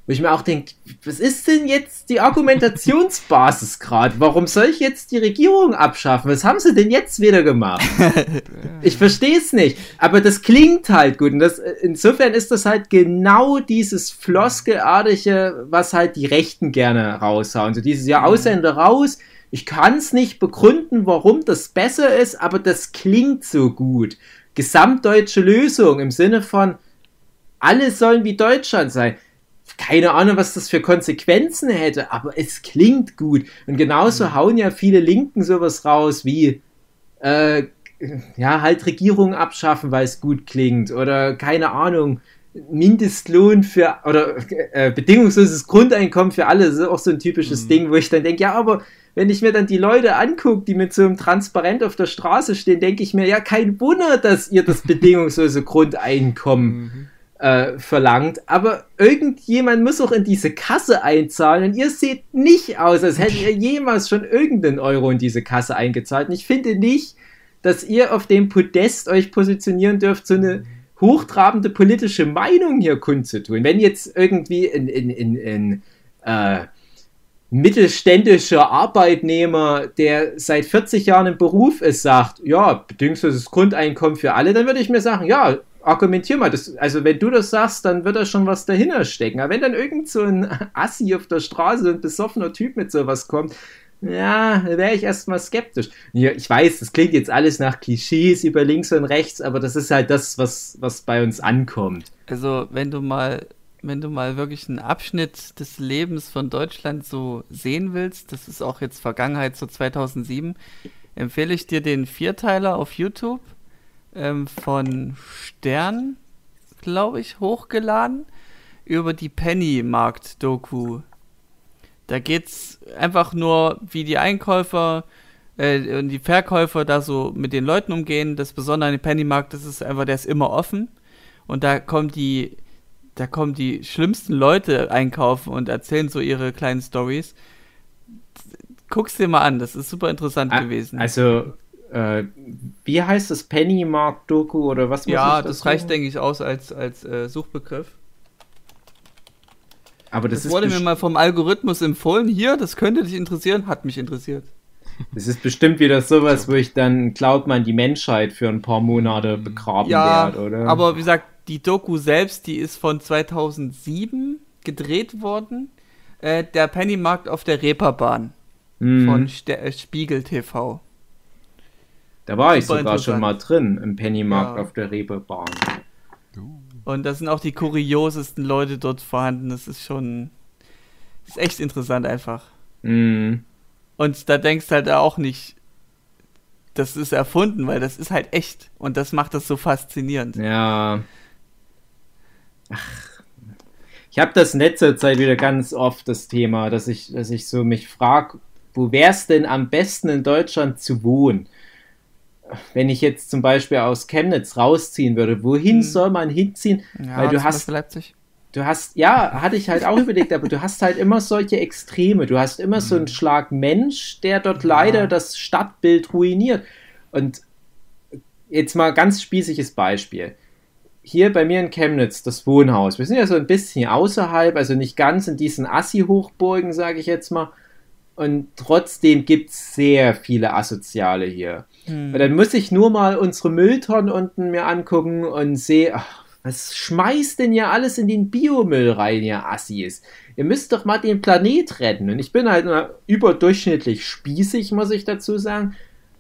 Wo ich mir auch denke, was ist denn jetzt die Argumentationsbasis gerade? Warum soll ich jetzt die Regierung abschaffen? Was haben sie denn jetzt wieder gemacht? ich verstehe es nicht. Aber das klingt halt gut. Und das, insofern ist das halt genau dieses Floskelartige, was halt die Rechten gerne raushauen. So dieses Jahr Ausländer raus. Ich kann es nicht begründen, warum das besser ist, aber das klingt so gut. Gesamtdeutsche Lösung im Sinne von, alle sollen wie Deutschland sein keine Ahnung, was das für Konsequenzen hätte, aber es klingt gut. Und genauso mhm. hauen ja viele Linken sowas raus wie, äh, ja, halt Regierungen abschaffen, weil es gut klingt. Oder keine Ahnung, Mindestlohn für, oder äh, bedingungsloses Grundeinkommen für alle. Das ist auch so ein typisches mhm. Ding, wo ich dann denke, ja, aber wenn ich mir dann die Leute angucke, die mit so einem Transparent auf der Straße stehen, denke ich mir, ja, kein Wunder, dass ihr das bedingungslose Grundeinkommen mhm äh, verlangt. Aber irgendjemand muss auch in diese Kasse einzahlen und ihr seht nicht aus, als hättet ihr jemals schon irgendeinen Euro in diese Kasse eingezahlt. Und ich finde nicht, dass ihr auf dem Podest euch positionieren dürft, so eine hochtrabende politische Meinung hier kundzutun. Wenn jetzt irgendwie in, in, in, in äh, mittelständischer Arbeitnehmer, der seit 40 Jahren im Beruf ist, sagt, ja, bedingungsloses Grundeinkommen für alle, dann würde ich mir sagen, ja, argumentier mal, das, also wenn du das sagst, dann wird da schon was dahinter stecken. Aber wenn dann irgend so ein Assi auf der Straße, ein besoffener Typ mit sowas kommt, ja, wäre ich erstmal skeptisch. Ja, ich weiß, das klingt jetzt alles nach Klischees über links und rechts, aber das ist halt das, was, was bei uns ankommt. Also, wenn du mal, wenn du mal wirklich einen Abschnitt des Lebens von Deutschland so sehen willst, das ist auch jetzt Vergangenheit so 2007, empfehle ich dir den Vierteiler auf YouTube ähm, von Stern, glaube ich, hochgeladen über die Pennymarkt-Doku. Da geht's einfach nur, wie die Einkäufer äh, und die Verkäufer da so mit den Leuten umgehen. Das Besondere an dem Pennymarkt, das ist einfach, der ist immer offen. Und da kommen die, da kommen die schlimmsten Leute einkaufen und erzählen so ihre kleinen Stories. Guck's dir mal an, das ist super interessant ah, gewesen. Also äh, wie heißt das? Pennymark-Doku oder was? Ja, das, reicht, denke ich, aus als, als äh, Suchbegriff. Aber das, das wurde mir mal vom Algorithmus empfohlen. Hier, das könnte dich interessieren. Hat mich interessiert. Das ist bestimmt wieder sowas, wo ich dann glaubt man die Menschheit für ein paar Monate begraben ja, werde, oder? Aber wie gesagt, die Doku selbst, die ist von 2007 gedreht worden. Äh, der Pennymarkt auf der Reeperbahn mhm. von St äh, Spiegel TV. Da war ich sogar schon mal drin im Pennymarkt ja. auf der Reeperbahn. Und da sind auch die kuriosesten Leute dort vorhanden. Das ist schon. ist echt interessant einfach. Mm. Und da denkst du halt auch nicht, das ist erfunden, weil das ist halt echt. Und das macht das so faszinierend. Ja. Ach. Ich habe das in letzter Zeit wieder ganz oft das Thema, dass ich, dass ich so mich frage, wo wäre es denn am besten in Deutschland zu wohnen? Wenn ich jetzt zum Beispiel aus Chemnitz rausziehen würde, wohin hm. soll man hinziehen? Ja, Weil du hast Leipzig. Du hast, ja, hatte ich halt auch überlegt, aber du hast halt immer solche Extreme. Du hast immer hm. so einen Schlag Mensch, der dort ja. leider das Stadtbild ruiniert. Und jetzt mal ganz spießiges Beispiel. Hier bei mir in Chemnitz, das Wohnhaus. Wir sind ja so ein bisschen außerhalb, also nicht ganz in diesen Assi-Hochburgen, sage ich jetzt mal. Und trotzdem gibt es sehr viele Asoziale hier. Hm. Und dann muss ich nur mal unsere Mülltonnen unten mir angucken und sehe, was schmeißt denn ja alles in den Biomüll rein, ihr Assis? Ihr müsst doch mal den Planet retten. Und ich bin halt überdurchschnittlich spießig, muss ich dazu sagen.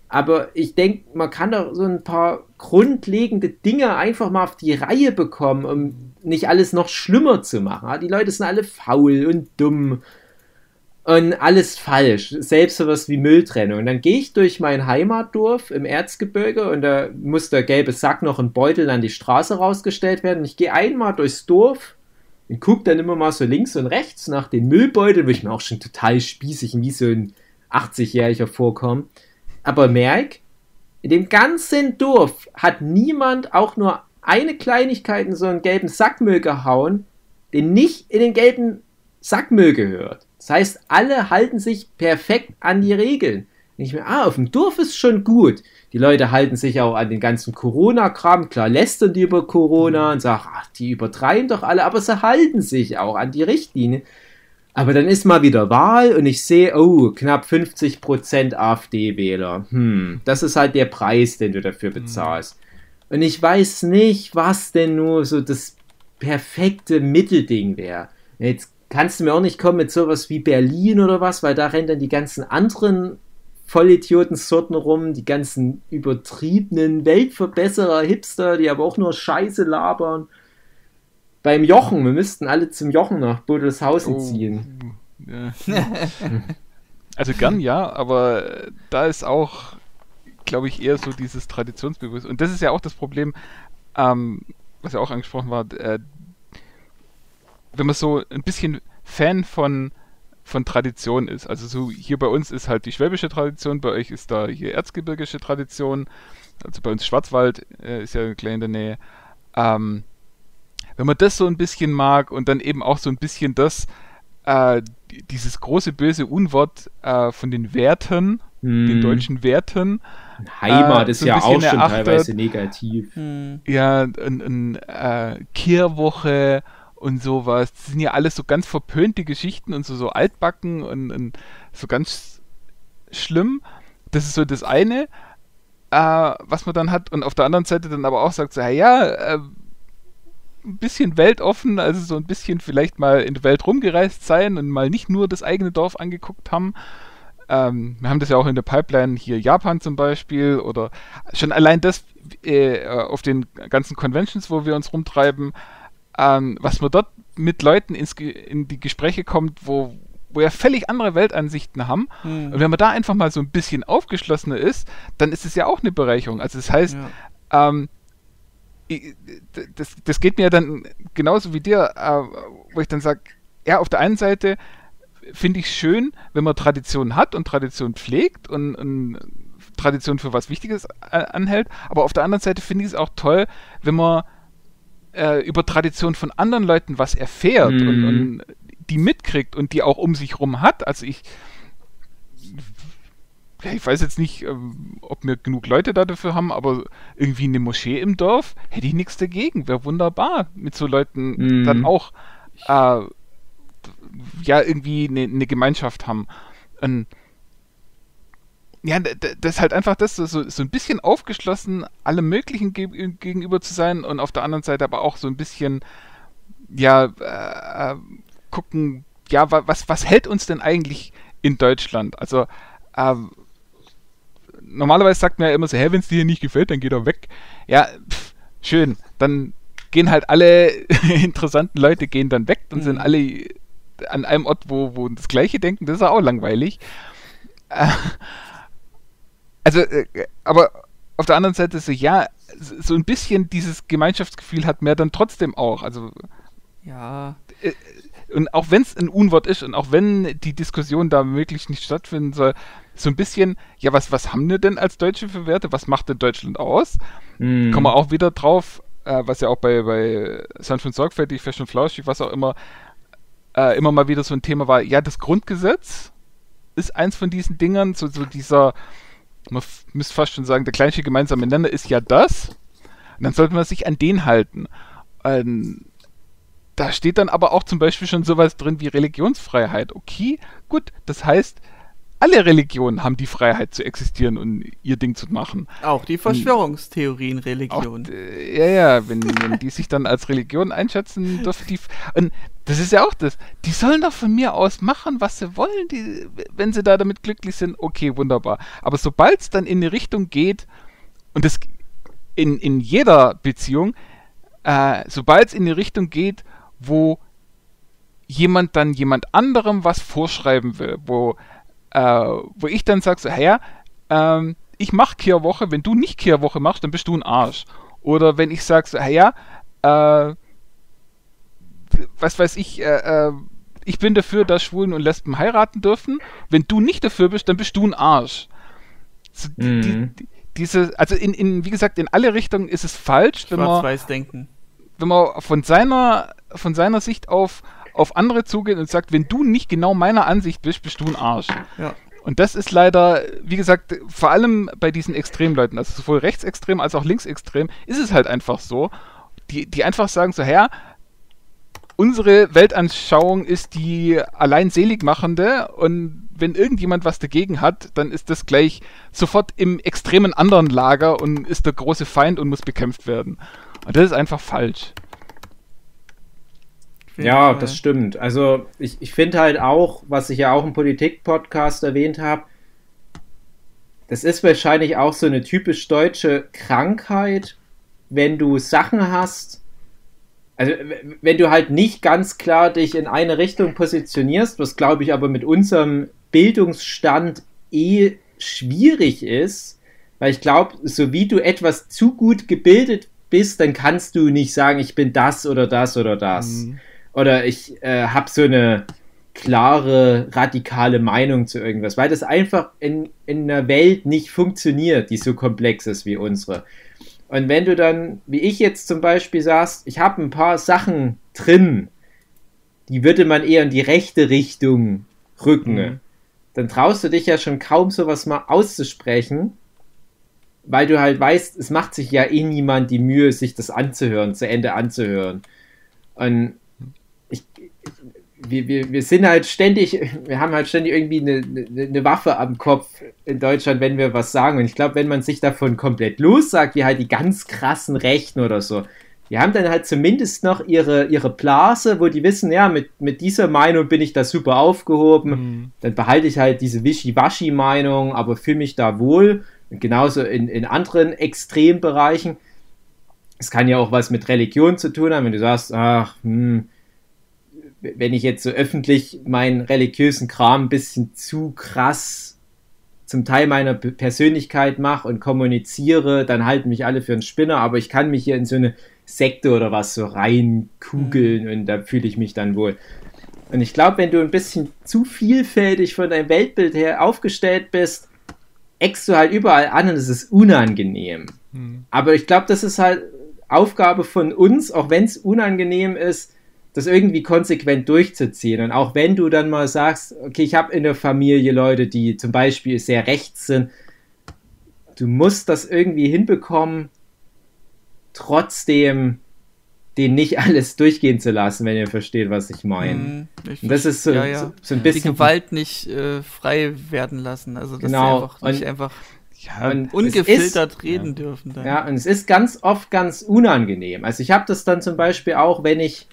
Aber ich denke, man kann doch so ein paar grundlegende Dinge einfach mal auf die Reihe bekommen, um nicht alles noch schlimmer zu machen. Die Leute sind alle faul und dumm und alles falsch. Selbst sowas wie Mülltrennung. Und dann gehe ich durch mein Heimatdorf im Erzgebirge und da muss der gelbe Sack noch im Beutel an die Straße rausgestellt werden. Und ich gehe einmal durchs Dorf und gucke dann immer mal so links und rechts nach den Müllbeuteln, wo ich mir auch schon total spießig wie so ein 80-Jähriger vorkomme. Aber merk, in dem ganzen Dorf hat niemand auch nur eine Kleinigkeit in so einen gelben Sackmüll gehauen, den nicht in den gelben Sackmüll gehört. Das heißt, alle halten sich perfekt an die Regeln. Nicht mehr, ah, auf dem Dorf ist schon gut. Die Leute halten sich auch an den ganzen Corona-Kram. Klar lästern die über Corona und sagen, ach, die übertreiben doch alle, aber sie halten sich auch an die Richtlinien. Aber dann ist mal wieder Wahl und ich sehe, oh, knapp 50% AfD-Wähler. Hm, das ist halt der Preis, den du dafür bezahlst. Und ich weiß nicht, was denn nur so das perfekte Mittelding wäre. Jetzt kannst du mir auch nicht kommen mit sowas wie Berlin oder was, weil da rennen dann die ganzen anderen Vollidioten-Sorten rum, die ganzen übertriebenen Weltverbesserer, Hipster, die aber auch nur Scheiße labern. Beim Jochen, wir müssten alle zum Jochen nach Bodelshausen oh. ziehen. Ja. also gern ja, aber da ist auch glaube ich, eher so dieses Traditionsbewusstsein. Und das ist ja auch das Problem, ähm, was ja auch angesprochen war, äh, wenn man so ein bisschen Fan von, von Tradition ist. Also so hier bei uns ist halt die schwäbische Tradition, bei euch ist da hier erzgebirgische Tradition, also bei uns Schwarzwald äh, ist ja gleich in der Nähe. Ähm, wenn man das so ein bisschen mag und dann eben auch so ein bisschen das, äh, dieses große böse Unwort äh, von den Werten, hm. den deutschen Werten, Heimat äh, ist so ja auch schon erachtet. teilweise negativ. Hm. Ja, ein, ein äh, Kehrwoche und sowas. Das sind ja alles so ganz verpönte Geschichten und so, so altbacken und, und so ganz schlimm. Das ist so das eine, äh, was man dann hat. Und auf der anderen Seite dann aber auch sagt, so, ja, äh, ein bisschen weltoffen, also so ein bisschen vielleicht mal in der Welt rumgereist sein und mal nicht nur das eigene Dorf angeguckt haben. Ähm, wir haben das ja auch in der Pipeline hier Japan zum Beispiel oder schon allein das äh, auf den ganzen Conventions, wo wir uns rumtreiben, ähm, was man dort mit Leuten ins, in die Gespräche kommt, wo, wo ja völlig andere Weltansichten haben. Mhm. Und wenn man da einfach mal so ein bisschen aufgeschlossener ist, dann ist es ja auch eine Bereicherung. Also das heißt, ja. ähm, das, das geht mir dann genauso wie dir, äh, wo ich dann sage, ja, auf der einen Seite finde ich schön, wenn man Tradition hat und Tradition pflegt und, und Tradition für was Wichtiges äh, anhält. Aber auf der anderen Seite finde ich es auch toll, wenn man äh, über Tradition von anderen Leuten was erfährt mhm. und, und, die mitkriegt und die auch um sich rum hat. Also ich ich weiß jetzt nicht, ähm, ob wir genug Leute da dafür haben, aber irgendwie eine Moschee im Dorf hätte ich nichts dagegen. Wäre wunderbar, mit so Leuten mhm. dann auch äh, ja irgendwie eine, eine Gemeinschaft haben. Und, ja, das ist halt einfach das, so, so ein bisschen aufgeschlossen, alle möglichen ge gegenüber zu sein und auf der anderen Seite aber auch so ein bisschen, ja, äh, äh gucken, ja, was, was hält uns denn eigentlich in Deutschland? Also, äh, normalerweise sagt man ja immer so, hey, wenn es dir hier nicht gefällt, dann geh doch weg. Ja, pff, schön, dann gehen halt alle interessanten Leute gehen dann weg, dann mhm. sind alle an einem Ort, wo, wo das Gleiche denken, das ist auch langweilig. Äh, also, äh, aber auf der anderen Seite so, ja, so ein bisschen dieses Gemeinschaftsgefühl hat mehr dann trotzdem auch. Also, ja. Äh, und auch wenn es ein Unwort ist und auch wenn die Diskussion da möglich nicht stattfinden soll, so ein bisschen, ja, was, was haben wir denn als Deutsche für Werte? Was macht denn Deutschland aus? Mm. Kommen wir auch wieder drauf, äh, was ja auch bei, bei Sanft und Sorgfältig, Fest und Flauschig, was auch immer, äh, immer mal wieder so ein Thema war, ja, das Grundgesetz ist eins von diesen Dingern, so, so dieser, man müsste fast schon sagen, der kleinste gemeinsame Nenner ist ja das. Und dann sollte man sich an den halten. Ähm, da steht dann aber auch zum Beispiel schon sowas drin wie Religionsfreiheit. Okay, gut, das heißt, alle Religionen haben die Freiheit zu existieren und ihr Ding zu machen. Auch die Verschwörungstheorien-Religion. Äh, ja, ja, wenn, wenn die sich dann als Religion einschätzen, dürfen die. Und das ist ja auch das. Die sollen doch von mir aus machen, was sie wollen. Die, wenn sie da damit glücklich sind, okay, wunderbar. Aber sobald es dann in eine Richtung geht, und das in, in jeder Beziehung, äh, sobald es in eine Richtung geht, wo jemand dann jemand anderem was vorschreiben will, wo, äh, wo ich dann sage, so, hey, ähm, ich mache Kehrwoche, wenn du nicht Kehrwoche machst, dann bist du ein Arsch. Oder wenn ich sage, so, hey, äh, was weiß ich, äh, äh, ich bin dafür, dass Schwulen und Lesben heiraten dürfen. Wenn du nicht dafür bist, dann bist du ein Arsch. So, mhm. die, die, diese, also in, in, wie gesagt, in alle Richtungen ist es falsch, wenn man, denken. wenn man von seiner, von seiner Sicht auf auf andere zugeht und sagt, wenn du nicht genau meiner Ansicht bist, bist du ein Arsch. Ja. Und das ist leider, wie gesagt, vor allem bei diesen Extremleuten, also sowohl rechtsextrem als auch linksextrem, ist es halt einfach so, die, die einfach sagen so, Herr, unsere Weltanschauung ist die allein seligmachende und wenn irgendjemand was dagegen hat, dann ist das gleich sofort im extremen anderen Lager und ist der große Feind und muss bekämpft werden. Und das ist einfach falsch ja, Fall. das stimmt. Also ich, ich finde halt auch, was ich ja auch im Politik-Podcast erwähnt habe, das ist wahrscheinlich auch so eine typisch deutsche Krankheit, wenn du Sachen hast, also wenn du halt nicht ganz klar dich in eine Richtung positionierst, was glaube ich aber mit unserem Bildungsstand eh schwierig ist, weil ich glaube, so wie du etwas zu gut gebildet bist, dann kannst du nicht sagen, ich bin das oder das oder das. Mhm oder ich äh, habe so eine klare, radikale Meinung zu irgendwas, weil das einfach in, in einer Welt nicht funktioniert, die so komplex ist wie unsere. Und wenn du dann, wie ich jetzt zum Beispiel sagst, ich habe ein paar Sachen drin, die würde man eher in die rechte Richtung rücken, mhm. dann traust du dich ja schon kaum sowas mal auszusprechen, weil du halt weißt, es macht sich ja eh niemand die Mühe, sich das anzuhören, zu Ende anzuhören. Und wir, wir, wir sind halt ständig, wir haben halt ständig irgendwie eine, eine, Waffe am Kopf in Deutschland, wenn wir was sagen. Und ich glaube, wenn man sich davon komplett lossagt, wie halt die ganz krassen Rechten oder so, die haben dann halt zumindest noch ihre, ihre Blase, wo die wissen, ja, mit, mit dieser Meinung bin ich da super aufgehoben. Mhm. Dann behalte ich halt diese Wischi-Waschi-Meinung, aber fühle mich da wohl. Und genauso in, in anderen Extrembereichen. Es kann ja auch was mit Religion zu tun haben, wenn du sagst, ach, hm, wenn ich jetzt so öffentlich meinen religiösen Kram ein bisschen zu krass zum Teil meiner Persönlichkeit mache und kommuniziere, dann halten mich alle für einen Spinner, aber ich kann mich hier in so eine Sekte oder was so reinkugeln mhm. und da fühle ich mich dann wohl. Und ich glaube, wenn du ein bisschen zu vielfältig von deinem Weltbild her aufgestellt bist, eckst du halt überall an und es ist unangenehm. Mhm. Aber ich glaube, das ist halt Aufgabe von uns, auch wenn es unangenehm ist, das irgendwie konsequent durchzuziehen. Und auch wenn du dann mal sagst, okay, ich habe in der Familie Leute, die zum Beispiel sehr rechts sind, du musst das irgendwie hinbekommen, trotzdem den nicht alles durchgehen zu lassen, wenn ihr versteht, was ich meine. Hm, das ist so, ja, ja. so, so, ein bisschen. Die Gewalt nicht äh, frei werden lassen. Also, dass genau. einfach nicht und, einfach ja, ungefiltert ist, reden dürfen. Dann. Ja, und es ist ganz oft ganz unangenehm. Also, ich habe das dann zum Beispiel auch, wenn ich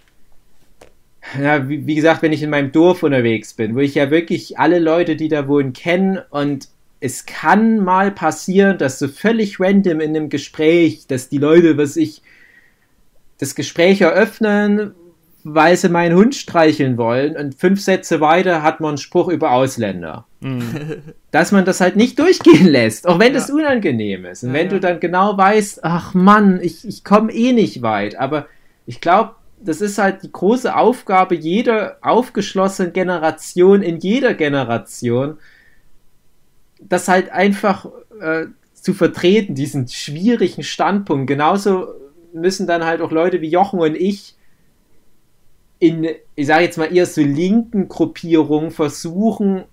ja, wie, wie, gesagt, wenn ich in meinem Dorf unterwegs bin, wo ich ja wirklich alle Leute, die da wohnen, kenne und es kann mal passieren, dass so völlig random in einem Gespräch, dass die Leute, was ich, das Gespräch eröffnen, weil sie meinen Hund streicheln wollen und fünf Sätze weiter hat man einen Spruch über Ausländer. Mhm. Dass man das halt nicht durchgehen lässt, auch wenn ja. das unangenehm ist. Und ja, wenn ja. du dann genau weißt, ach Mann, ich, ich komme eh nicht weit, aber ich glaube, das ist halt die große Aufgabe jeder aufgeschlossenen Generation in jeder Generation, das halt einfach äh, zu vertreten, diesen schwierigen Standpunkt. Genauso müssen dann halt auch Leute wie Jochen und ich in, ich sage jetzt mal eher so linken Gruppierungen versuchen,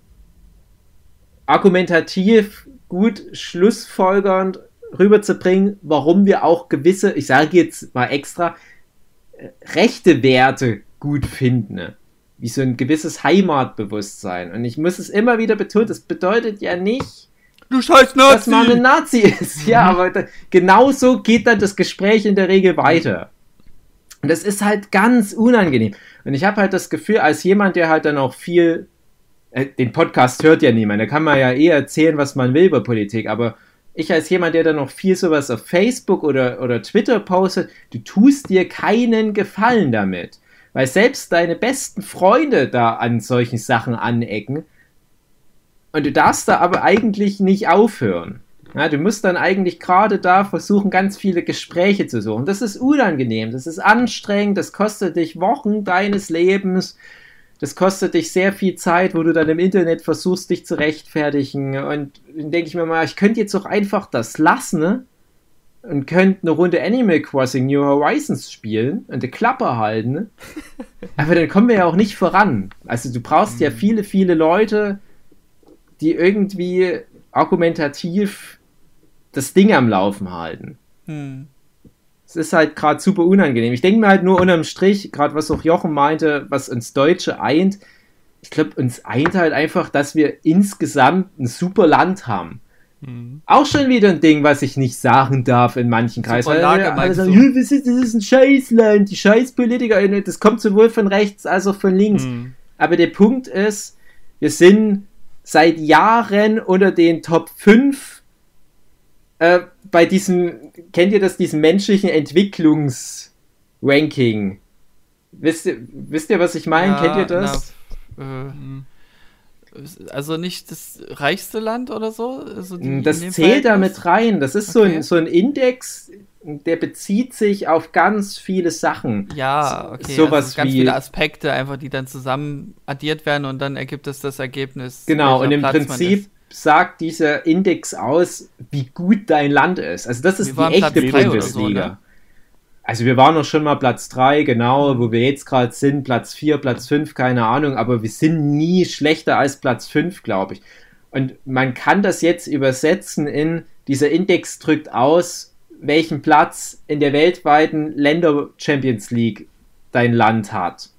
argumentativ gut schlussfolgernd rüberzubringen, warum wir auch gewisse, ich sage jetzt mal extra, rechte Werte gut finden. wie so ein gewisses Heimatbewusstsein. Und ich muss es immer wieder betonen, das bedeutet ja nicht, Du scheiß dass man ein Nazi! Nazi ist. Ja, aber da, genau so geht dann das Gespräch in der Regel weiter. Und das ist halt ganz unangenehm. Und ich habe halt das Gefühl, als jemand, der halt dann auch viel, äh, den Podcast hört ja niemand, da kann man ja eh erzählen, was man will über Politik, aber ich als jemand, der dann noch viel sowas auf Facebook oder, oder Twitter postet, du tust dir keinen Gefallen damit. Weil selbst deine besten Freunde da an solchen Sachen anecken. Und du darfst da aber eigentlich nicht aufhören. Ja, du musst dann eigentlich gerade da versuchen, ganz viele Gespräche zu suchen. Das ist unangenehm, das ist anstrengend, das kostet dich Wochen deines Lebens, das kostet dich sehr viel Zeit, wo du dann im Internet versuchst, dich zu rechtfertigen. Und dann denke ich mir mal, ich könnte jetzt auch einfach das lassen ne? und könnte eine Runde Animal Crossing New Horizons spielen und die Klappe halten. ne? Aber dann kommen wir ja auch nicht voran. Also du brauchst ja viele, viele Leute, die irgendwie argumentativ das Ding am Laufen halten. Hm. Es ist halt gerade super unangenehm. Ich denke mir halt nur unterm Strich, gerade was auch Jochen meinte, was uns Deutsche eint, ich glaube, uns eint halt einfach, dass wir insgesamt ein super Land haben. Auch schon wieder ein Ding, was ich nicht sagen darf in manchen Kreisen. Weil Lage, alle sagen, du? "Ja, das, ist, das ist ein Scheißland, die Scheißpolitiker. Das kommt sowohl von rechts als auch von links. Mhm. Aber der Punkt ist, wir sind seit Jahren unter den Top 5 äh, bei diesem, kennt ihr das, diesem menschlichen Entwicklungsranking? Wisst ihr, wisst ihr, was ich meine? kennt ihr das? Na, äh, also nicht das reichste Land oder so? Also die- Mm, das zählt da Verhältnis? mit rein. Das ist so, Okay. ein, so ein Index, der bezieht sich auf ganz viele Sachen. Ja, So- okay. sowas also ganz wie- viele Aspekte einfach, die dann zusammen addiert werden und dann ergibt es das Ergebnis. Genau, und im Platz Prinzip. Sagt dieser Index aus, wie gut dein Land ist. Also das ist Wir die echte Platz so, Bundesliga. ne? Also wir waren noch schon mal Platz 3, genau, wo wir jetzt gerade sind, Platz 4, Platz 5, keine Ahnung, aber wir sind nie schlechter als Platz 5, glaube ich. Und man kann das jetzt übersetzen in, dieser Index drückt aus, welchen Platz in der weltweiten Länder-Champions League dein Land hat.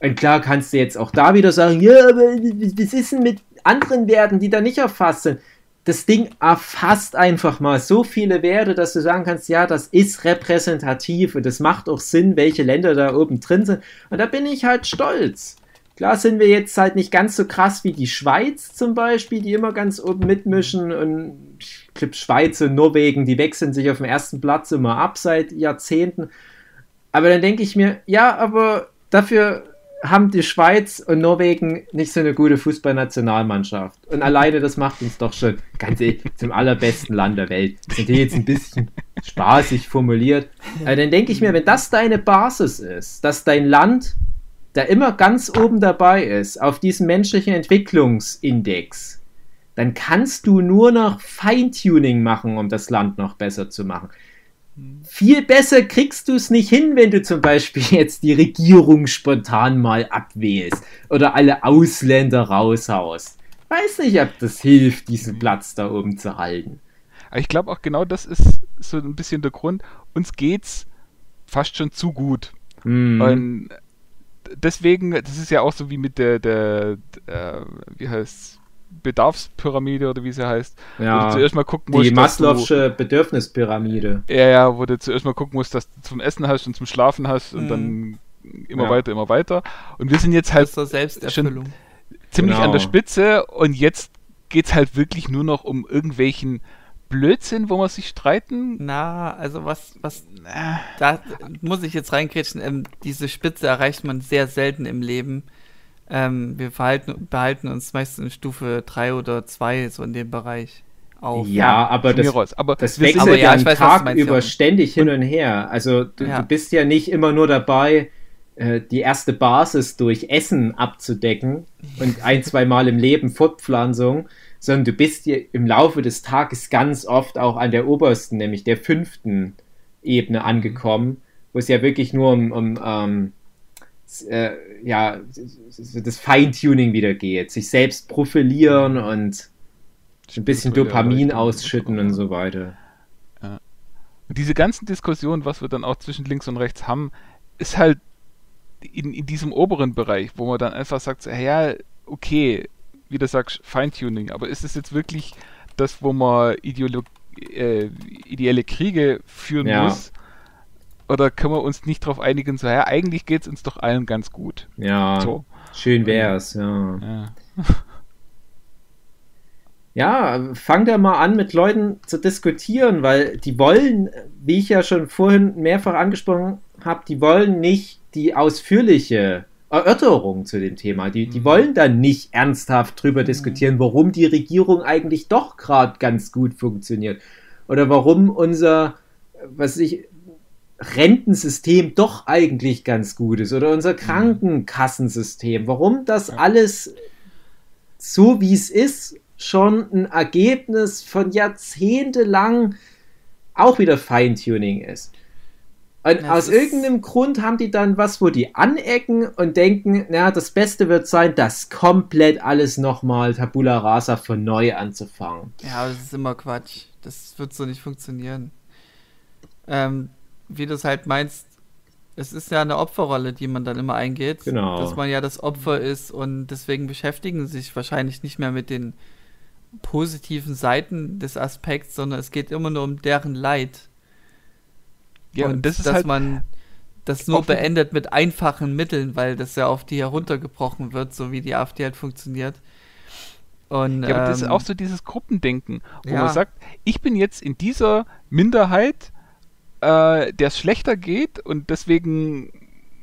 Und klar kannst du jetzt auch da wieder sagen, ja, aber was ist denn mit anderen Werten, die da nicht erfasst sind? Das Ding erfasst einfach mal so viele Werte, dass du sagen kannst, ja, das ist repräsentativ und das macht auch Sinn, welche Länder da oben drin sind. Und da bin ich halt stolz. Klar sind wir jetzt halt nicht ganz so krass wie die Schweiz zum Beispiel, die immer ganz oben mitmischen und ich glaube Schweiz und Norwegen, die wechseln sich auf dem ersten Platz immer ab seit Jahrzehnten. Aber dann denke ich mir, ja, aber dafür haben die Schweiz und Norwegen nicht so eine gute Fußballnationalmannschaft. Und alleine das macht uns doch schon ganz ehrlich, zum allerbesten Land der Welt. Das ist jetzt ein bisschen spaßig formuliert. Aber dann denke ich mir, wenn das deine Basis ist, dass dein Land da immer ganz oben dabei ist, auf diesem menschlichen Entwicklungsindex, dann kannst du nur noch Feintuning machen, um das Land noch besser zu machen. Viel besser kriegst du es nicht hin, wenn du zum Beispiel jetzt die Regierung spontan mal abwählst oder alle Ausländer raushaust. Weiß nicht, ob das hilft, diesen Platz da oben zu halten. Ich glaube auch genau das ist so ein bisschen der Grund. Uns geht's fast schon zu gut. Hm. Und deswegen, das ist ja auch so wie mit der, der, äh, wie heißt Bedarfspyramide oder wie sie heißt. Wo du ja, zuerst mal gucken musst, die dass du, Maslow'sche Bedürfnispyramide. ja, ja, wo du zuerst mal gucken musst, dass du zum Essen hast und zum Schlafen hast und Mhm. dann immer Ja. weiter, immer weiter. Und wir sind jetzt halt Das ist doch Selbsterfüllung. ziemlich Genau. an der Spitze und jetzt geht's halt wirklich nur noch um irgendwelchen Blödsinn, wo man sich streiten. Na, also was, was, da muss ich jetzt reingrätschen, ähm, diese Spitze erreicht man sehr selten im Leben. Ähm, wir verhalten, behalten uns meistens in Stufe 3 oder 2, so in dem Bereich auf. Ja, aber Von mir das, raus. Aber das wechselt Aber ja, ja weiß, Tag meinst, über Jochen. ständig hin und her. Also du, Ja. du bist ja nicht immer nur dabei, äh, die erste Basis durch Essen abzudecken und ein, zwei Mal im Leben Fortpflanzung, sondern du bist hier im Laufe des Tages ganz oft auch an der obersten, nämlich der fünften Ebene angekommen, wo es ja wirklich nur um, um ähm, äh, ja, das Feintuning wieder geht, sich selbst profilieren und ein bisschen Dopamin ausschütten und so weiter. Und diese ganzen Diskussionen, was wir dann auch zwischen links und rechts haben, ist halt in, in diesem oberen Bereich, wo man dann einfach sagt, so, ja, okay, wie du sagst, Feintuning, aber ist es jetzt wirklich das, wo man Ideolo äh, ideelle Kriege führen Ja. muss? Oder können wir uns nicht darauf einigen, so, ja, eigentlich geht es uns doch allen ganz gut. Ja, So. schön wär's, ja. Ja. Ja, fang da mal an, mit Leuten zu diskutieren, weil die wollen, wie ich ja schon vorhin mehrfach angesprochen habe, die wollen nicht die ausführliche Erörterung zu dem Thema. Die, die wollen dann nicht ernsthaft drüber diskutieren, warum die Regierung eigentlich doch gerade ganz gut funktioniert. Oder warum unser, was ich, Rentensystem doch eigentlich ganz gut ist. Oder unser Krankenkassensystem. Warum das alles so wie es ist, schon ein Ergebnis von jahrzehntelang auch wieder Feintuning ist. Und Das aus irgendeinem Grund haben die dann was, wo die anecken und denken, na, das Beste wird sein, das komplett alles nochmal Tabula Rasa von neu anzufangen. Ja, das ist immer Quatsch. Das wird so nicht funktionieren. Ähm, wie du es halt meinst, es ist ja eine Opferrolle, die man dann immer eingeht. Genau. Dass man ja das Opfer ist und deswegen beschäftigen sie sich wahrscheinlich nicht mehr mit den positiven Seiten des Aspekts, sondern es geht immer nur um deren Leid. Ja, und das ist dass halt man das nur beendet mit einfachen Mitteln, weil das ja auf die heruntergebrochen wird, so wie die AfD halt funktioniert. Und, Ja, aber das ist ähm, auch so dieses Gruppendenken, wo ja. man sagt, ich bin jetzt in dieser Minderheit, äh, der es schlechter geht und deswegen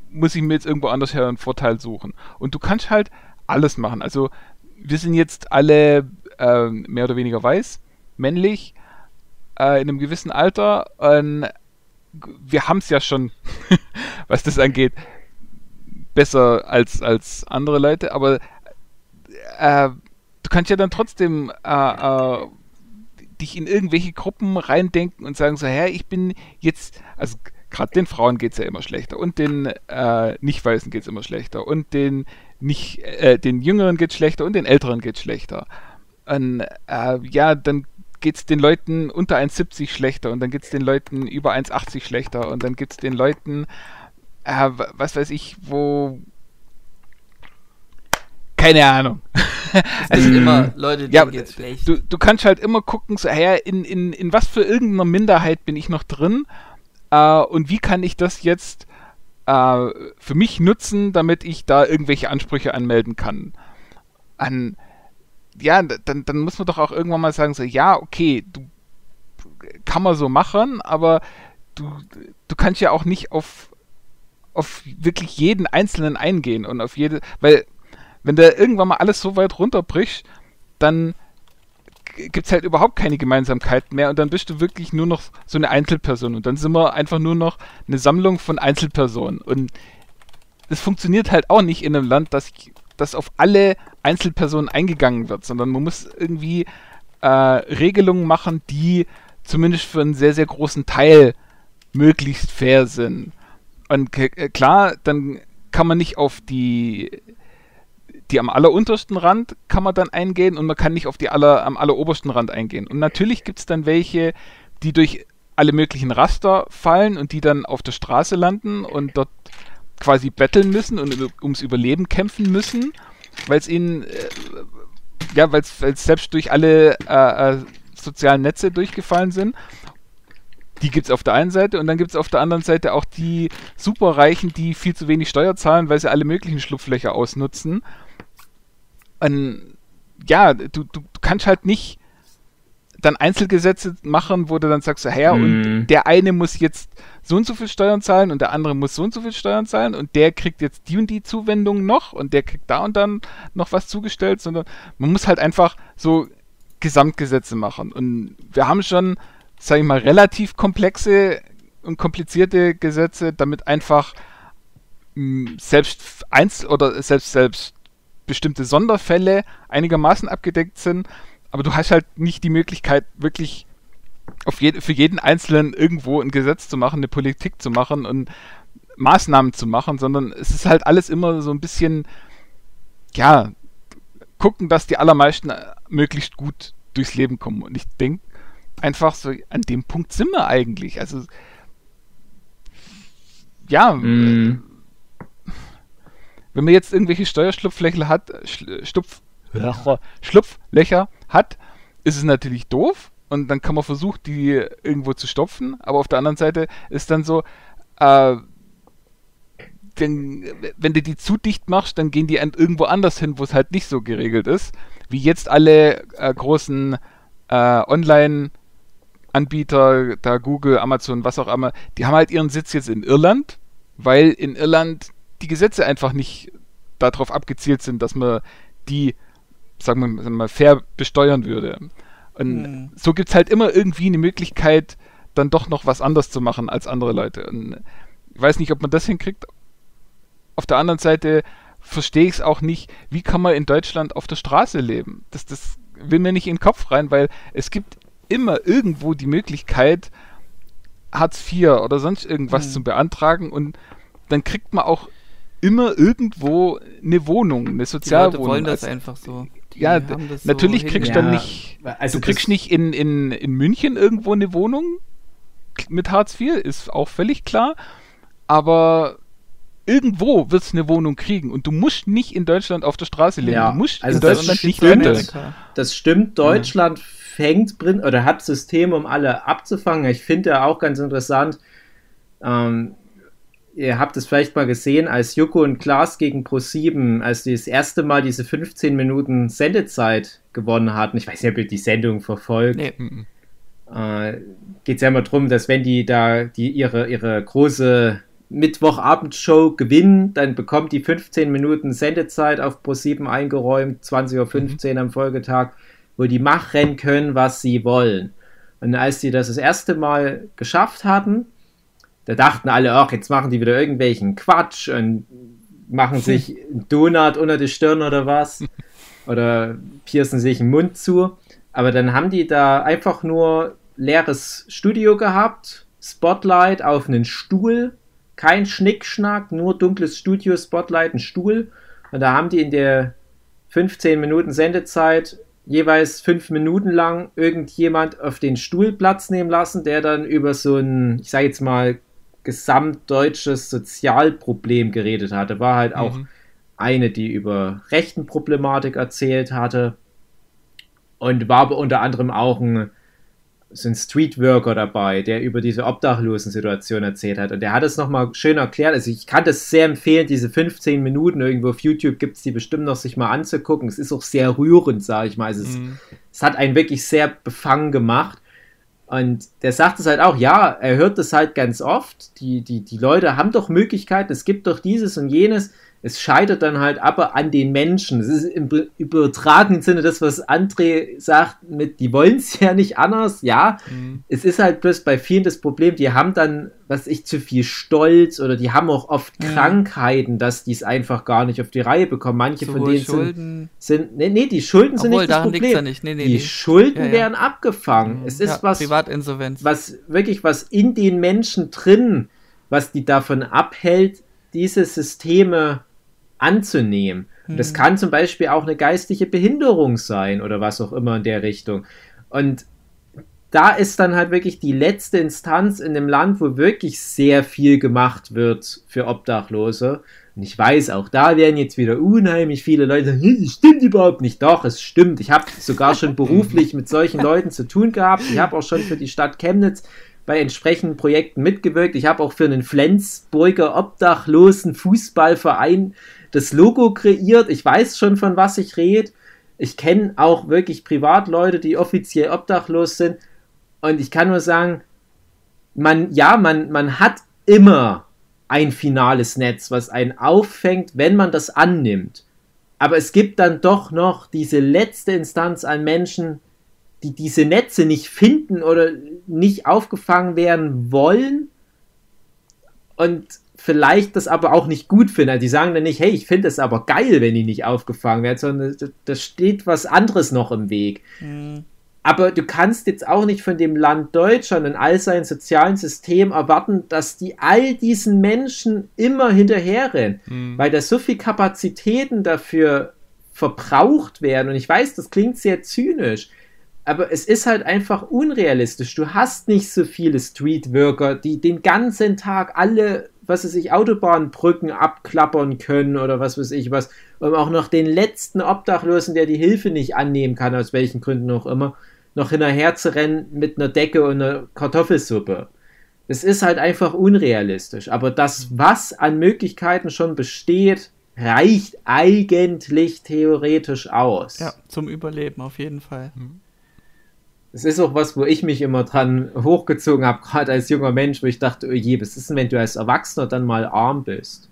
muss ich mir jetzt irgendwo anders her einen Vorteil suchen. Und du kannst halt alles machen. Also wir sind jetzt alle äh, mehr oder weniger weiß, männlich, äh, in einem gewissen Alter. Und wir haben es ja schon, was das angeht, besser als, als andere Leute, aber äh, du kannst ja dann trotzdem äh, äh, dich in irgendwelche Gruppen reindenken und sagen so, hä, ich bin jetzt, also gerade den Frauen geht es ja immer schlechter und den äh, Nicht-Weißen geht es immer schlechter und den nicht, äh, den Jüngeren geht schlechter und den Älteren geht schlechter. Und, äh, ja, dann geht es den Leuten unter 1,70 schlechter und dann geht es den Leuten über 1,80 schlechter und dann gibt es den Leuten, äh, wa- was weiß ich, wo keine Ahnung. es gibt immer Leute, denen Ja, geht's schlecht. Du, du kannst halt immer gucken, so, ja, in, in, in was für irgendeiner Minderheit bin ich noch drin äh, und wie kann ich das jetzt äh, für mich nutzen, damit ich da irgendwelche Ansprüche anmelden kann. An, ja, dann, dann muss man doch auch irgendwann mal sagen, so, ja, okay, du kann man so machen, aber du, du kannst ja auch nicht auf, auf wirklich jeden Einzelnen eingehen und auf jede, weil wenn du irgendwann mal alles so weit runterbrichst, dann gibt es halt überhaupt keine Gemeinsamkeit mehr und dann bist du wirklich nur noch so eine Einzelperson und dann sind wir einfach nur noch eine Sammlung von Einzelpersonen und es funktioniert halt auch nicht in einem Land, dass, dass auf alle Einzelpersonen eingegangen wird, sondern man muss irgendwie äh, Regelungen machen, die zumindest für einen sehr, sehr großen Teil möglichst fair sind. Und klar, dann kann man nicht auf die die am alleruntersten Rand kann man dann eingehen und man kann nicht auf die aller, am allerobersten Rand eingehen. Und natürlich gibt es dann welche, die durch alle möglichen Raster fallen und die dann auf der Straße landen und dort quasi betteln müssen und ums Überleben kämpfen müssen, weil es ihnen, äh, ja, weil es selbst durch alle äh, äh, sozialen Netze durchgefallen sind. Die gibt es auf der einen Seite und dann gibt es auf der anderen Seite auch die Superreichen, die viel zu wenig Steuer zahlen, weil sie alle möglichen Schlupflöcher ausnutzen. Und ja, du, du, du kannst halt nicht dann Einzelgesetze machen, wo du dann sagst, ja, Mhm. und der eine muss jetzt so und so viel Steuern zahlen und der andere muss so und so viel Steuern zahlen und der kriegt jetzt die und die Zuwendung noch und der kriegt da und dann noch was zugestellt, sondern man muss halt einfach so Gesamtgesetze machen. Und wir haben schon, sage ich mal, relativ komplexe und komplizierte Gesetze, damit einfach mh, selbst eins oder selbst selbst bestimmte Sonderfälle einigermaßen abgedeckt sind, aber du hast halt nicht die Möglichkeit, wirklich auf jed für jeden Einzelnen irgendwo ein Gesetz zu machen, eine Politik zu machen und Maßnahmen zu machen, sondern es ist halt alles immer so ein bisschen, ja, gucken, dass die allermeisten äh, möglichst gut durchs Leben kommen. Und ich denke einfach so, an dem Punkt sind wir eigentlich. Also, ja, Mm. Wenn man jetzt irgendwelche Steuerschlupflöcher hat, Schlupf, Schlupflöcher hat, ist es natürlich doof und dann kann man versuchen, die irgendwo zu stopfen, aber auf der anderen Seite ist dann so, äh, denn, wenn du die zu dicht machst, dann gehen die irgendwo anders hin, wo es halt nicht so geregelt ist, wie jetzt alle äh, großen äh, Online-Anbieter, da Google, Amazon, was auch immer, die haben halt ihren Sitz jetzt in Irland, weil in Irland die Gesetze einfach nicht darauf abgezielt sind, dass man die, sagen wir mal, fair besteuern würde. Und hm. so gibt es halt immer irgendwie eine Möglichkeit, dann doch noch was anders zu machen als andere Leute. Und ich weiß nicht, ob man das hinkriegt. Auf der anderen Seite verstehe ich es auch nicht, wie kann man in Deutschland auf der Straße leben? Das, das will mir nicht in den Kopf rein, weil es gibt immer irgendwo die Möglichkeit, Hartz IV oder sonst irgendwas hm. zu beantragen und dann kriegt man auch immer irgendwo eine Wohnung, eine Sozialwohnung. Die Leute wollen das also, einfach so. Die ja, natürlich so kriegst du dann nicht, also du kriegst nicht in, in, in München irgendwo eine Wohnung mit Hartz IV, ist auch völlig klar, aber irgendwo wird es eine Wohnung kriegen und du musst nicht in Deutschland auf der Straße leben. Ja, du musst also in Deutschland nicht stimmt, Das stimmt, Deutschland ja. fängt oder hat Systeme, um alle abzufangen. Ich finde ja auch ganz interessant, ähm, ihr habt es vielleicht mal gesehen, als Joko und Klaas gegen Pro7, als die das erste Mal diese 15 Minuten Sendezeit gewonnen hatten. Ich weiß nicht, ob ihr die Sendung verfolgt. Nee. Äh, Geht es ja immer darum, dass wenn die da die ihre, ihre große Mittwochabendshow gewinnen, dann bekommt die 15 Minuten Sendezeit auf Pro7 eingeräumt, 20.15 Uhr mhm. am Folgetag, wo die machen können, was sie wollen. Und als die das das erste Mal geschafft hatten, da dachten alle, ach, jetzt machen die wieder irgendwelchen Quatsch und machen sich einen Donut unter die Stirn oder was. Oder piercen sich den Mund zu. Aber dann haben die da einfach nur leeres Studio gehabt, Spotlight auf einen Stuhl, kein Schnickschnack, nur dunkles Studio, Spotlight, ein Stuhl. Und da haben die in der 15 Minuten Sendezeit jeweils fünf Minuten lang irgendjemand auf den Stuhl Platz nehmen lassen, der dann über so ein, ich sage jetzt mal, gesamtdeutsches Sozialproblem geredet hatte. War halt auch mhm. eine, die über Rechtenproblematik erzählt hatte und war aber unter anderem auch ein, so ein Streetworker dabei, der über diese Obdachlosen-Situation erzählt hat. Und der hat es nochmal schön erklärt. Also ich kann das sehr empfehlen, diese 15 Minuten irgendwo auf YouTube gibt es die bestimmt noch sich mal anzugucken. Es ist auch sehr rührend, sage ich mal. Also mhm. es, es hat einen wirklich sehr befangen gemacht. Und der sagt es halt auch, ja, er hört das halt ganz oft. Die, die, die Leute haben doch Möglichkeiten, es gibt doch dieses und jenes es scheitert dann halt aber an den Menschen. Es ist im übertragenen Sinne das, was André sagt, mit, die wollen es ja nicht anders, ja. Mhm. Es ist halt bloß bei vielen das Problem, die haben dann, was ich, zu viel Stolz oder die haben auch oft mhm. Krankheiten, dass die es einfach gar nicht auf die Reihe bekommen. Manche Sowohl von denen Schulden. sind, sind, nee, nee, die Schulden sind nicht das Problem. Ja nicht. Nee, nee, die nee. Schulden ja, ja. werden abgefangen. Mhm. Es ist was, Privatinsolvenz. was wirklich was in den Menschen drin, was die davon abhält, diese Systeme anzunehmen. Und das mhm. kann zum Beispiel auch eine geistige Behinderung sein oder was auch immer in der Richtung. Und da ist dann halt wirklich die letzte Instanz in dem Land, wo wirklich sehr viel gemacht wird für Obdachlose. Und ich weiß, auch da werden jetzt wieder unheimlich viele Leute sagen, das stimmt überhaupt nicht. Doch, es stimmt. Ich habe sogar schon beruflich mit solchen Leuten zu tun gehabt. Ich habe auch schon für die Stadt Chemnitz bei entsprechenden Projekten mitgewirkt. Ich habe auch für einen Flensburger obdachlosen Fußballverein das Logo kreiert. Ich weiß schon, von was ich rede. Ich kenne auch wirklich Privatleute, die offiziell obdachlos sind. Und ich kann nur sagen, man, ja, man, man hat immer ein finales Netz, was einen auffängt, wenn man das annimmt. Aber es gibt dann doch noch diese letzte Instanz an Menschen, die diese Netze nicht finden oder nicht aufgefangen werden wollen. Und vielleicht das aber auch nicht gut finden. Also die sagen dann nicht, hey, ich finde es aber geil, wenn die nicht aufgefangen werden, sondern da steht was anderes noch im Weg. Mhm. Aber du kannst jetzt auch nicht von dem Land Deutschland und all seinen sozialen System erwarten, dass die all diesen Menschen immer hinterherrennen, mhm. weil da so viel Kapazitäten dafür verbraucht werden. Und ich weiß, das klingt sehr zynisch, aber es ist halt einfach unrealistisch. Du hast nicht so viele Streetworker, die den ganzen Tag alle was weiß ich, Autobahnbrücken abklappern können oder was weiß ich was, um auch noch den letzten Obdachlosen, der die Hilfe nicht annehmen kann, aus welchen Gründen auch immer, noch hinterher zu rennen mit einer Decke und einer Kartoffelsuppe. Es ist halt einfach unrealistisch. Aber das, was an Möglichkeiten schon besteht, reicht eigentlich theoretisch aus. Ja, zum Überleben auf jeden Fall. Es ist auch was, wo ich mich immer dran hochgezogen habe, gerade als junger Mensch, wo ich dachte, oh je, was ist denn, wenn du als Erwachsener dann mal arm bist?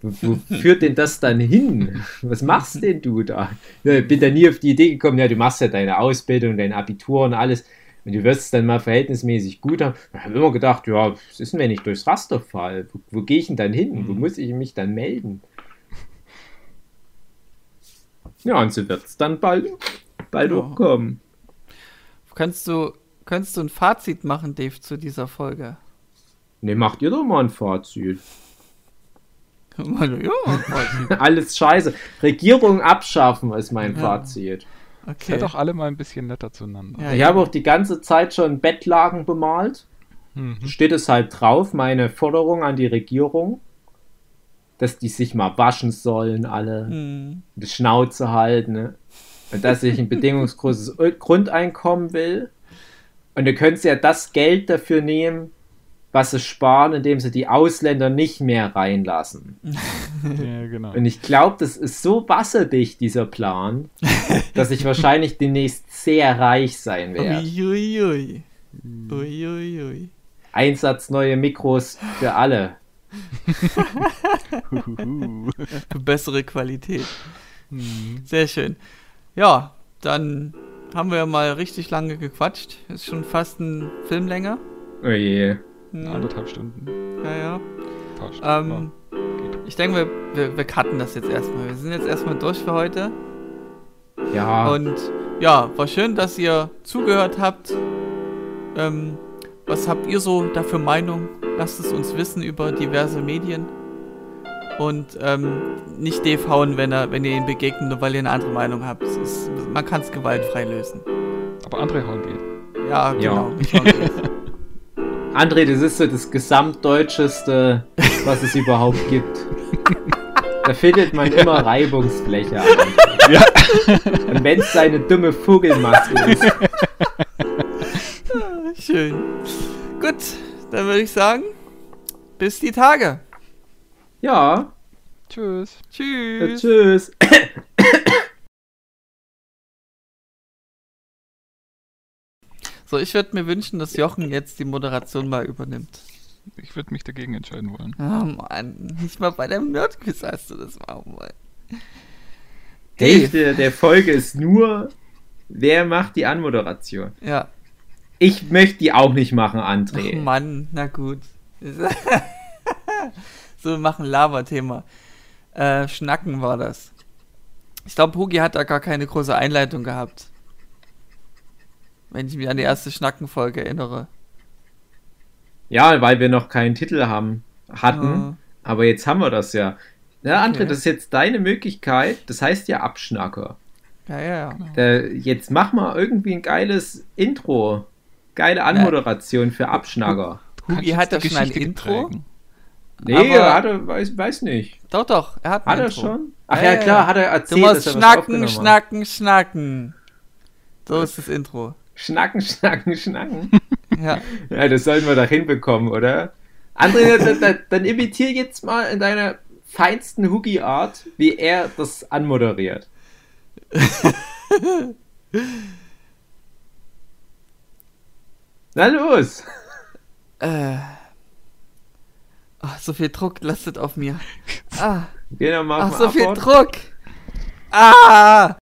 Wo, wo führt denn das dann hin? Was machst denn du da? Ich bin da nie auf die Idee gekommen, ja, du machst ja deine Ausbildung, dein Abitur und alles und du wirst es dann mal verhältnismäßig gut haben. Ich habe immer gedacht, ja, was ist denn, wenn ich durchs Raster fall? Wo, wo gehe ich denn dann hin? Wo muss ich mich dann melden? Ja, und so wird es dann bald, bald Ja. auch kommen. Kannst du, kannst du ein Fazit machen, Dave, zu dieser Folge? Ne, macht ihr doch mal ein Fazit. ja, Fazit. Alles scheiße. Regierung abschaffen ist mein Ja. Fazit. Okay. Seid doch alle mal ein bisschen netter zueinander. Ja, Ich habe auch die ganze Zeit schon Bettlagen bemalt. Mhm. Steht es halt drauf, meine Forderung an die Regierung, dass die sich mal waschen sollen, alle, Hm. die Schnauze halten, ne? Und dass ich ein bedingungsloses Grundeinkommen will. Und du könntest ja das Geld dafür nehmen, was sie sparen, indem sie die Ausländer nicht mehr reinlassen. Ja, genau. Und ich glaube, das ist so wasserdicht, dieser Plan, dass ich wahrscheinlich demnächst sehr reich sein werde. Uiuiui. Hm. Uiuiui. Einsatz neue Mikros für alle. Bessere Qualität. Mhm. Sehr schön. Ja, dann haben wir mal richtig lange gequatscht. Ist schon fast ein Filmlänge. Oh je. Hm. Anderthalb Stunden. Ja, ja. Passt. Ähm, Ja, ich denke, wir, wir, wir cutten das jetzt erstmal. Wir sind jetzt erstmal durch für heute. Ja, Und ja, war schön, dass ihr zugehört habt. Ähm, was habt ihr so dafür Meinung? Lasst es uns wissen über diverse Medien. Und ähm, nicht hauen, wenn, er, wenn ihr ihn begegnet, nur weil ihr eine andere Meinung habt. Es ist, man kann es gewaltfrei lösen. Aber andere hauen geht. Ja, Ja. genau. geht. André, das ist so das gesamtdeutscheste, was es überhaupt gibt. Da findet man immer Reibungsfläche. André. Ja. Und wenn es seine dumme Vogelmaske ist. Schön. Gut, dann würde ich sagen, bis die Tage. Ja, Tschüss. äh, Tschüss. tschüss. So, ich würde mir wünschen, dass Jochen jetzt die Moderation mal übernimmt. Ich würde mich dagegen entscheiden wollen. Oh Mann, nicht mal bei dem Nerdquiz hast du das machen wollen. Die Hälfte der Folge ist nur, wer macht die Anmoderation. Ja. Ich möchte die auch nicht machen, Ach André. Mann, na gut. so, wir machen Lava-Thema. Äh, Schnacken war das. Ich glaube, Hugi hat da gar keine große Einleitung gehabt. Wenn ich mich an die erste Schnacken-Folge erinnere. Ja, weil wir noch keinen Titel haben, hatten. Aber jetzt haben wir das ja. Ja, André, Okay. das ist jetzt deine Möglichkeit. Das heißt ja Abschnacker. Ja, ja, ja. Äh, jetzt mach mal irgendwie ein geiles Intro. Geile Anmoderation für Abschnacker. Hugi hat ja die schon ein Intro. prägen. Nee, Aber- hat er, weiß, weiß nicht. Doch, doch, er hat Hat er schon? Ach Ja, ja, ja, klar, hat er Du erzählt, musst dass er was schnacken, hat. schnacken, schnacken. So ist das Intro. Schnacken, schnacken, schnacken. Ja. ja, das sollten wir doch hinbekommen, oder? André, dann, dann, dann imitier jetzt mal in deiner feinsten Hoogie-Art, wie er das anmoderiert. Na los! Äh. Ach, so viel Druck lastet auf mir. Ah. Noch mal Ach, so viel. Druck. Ah!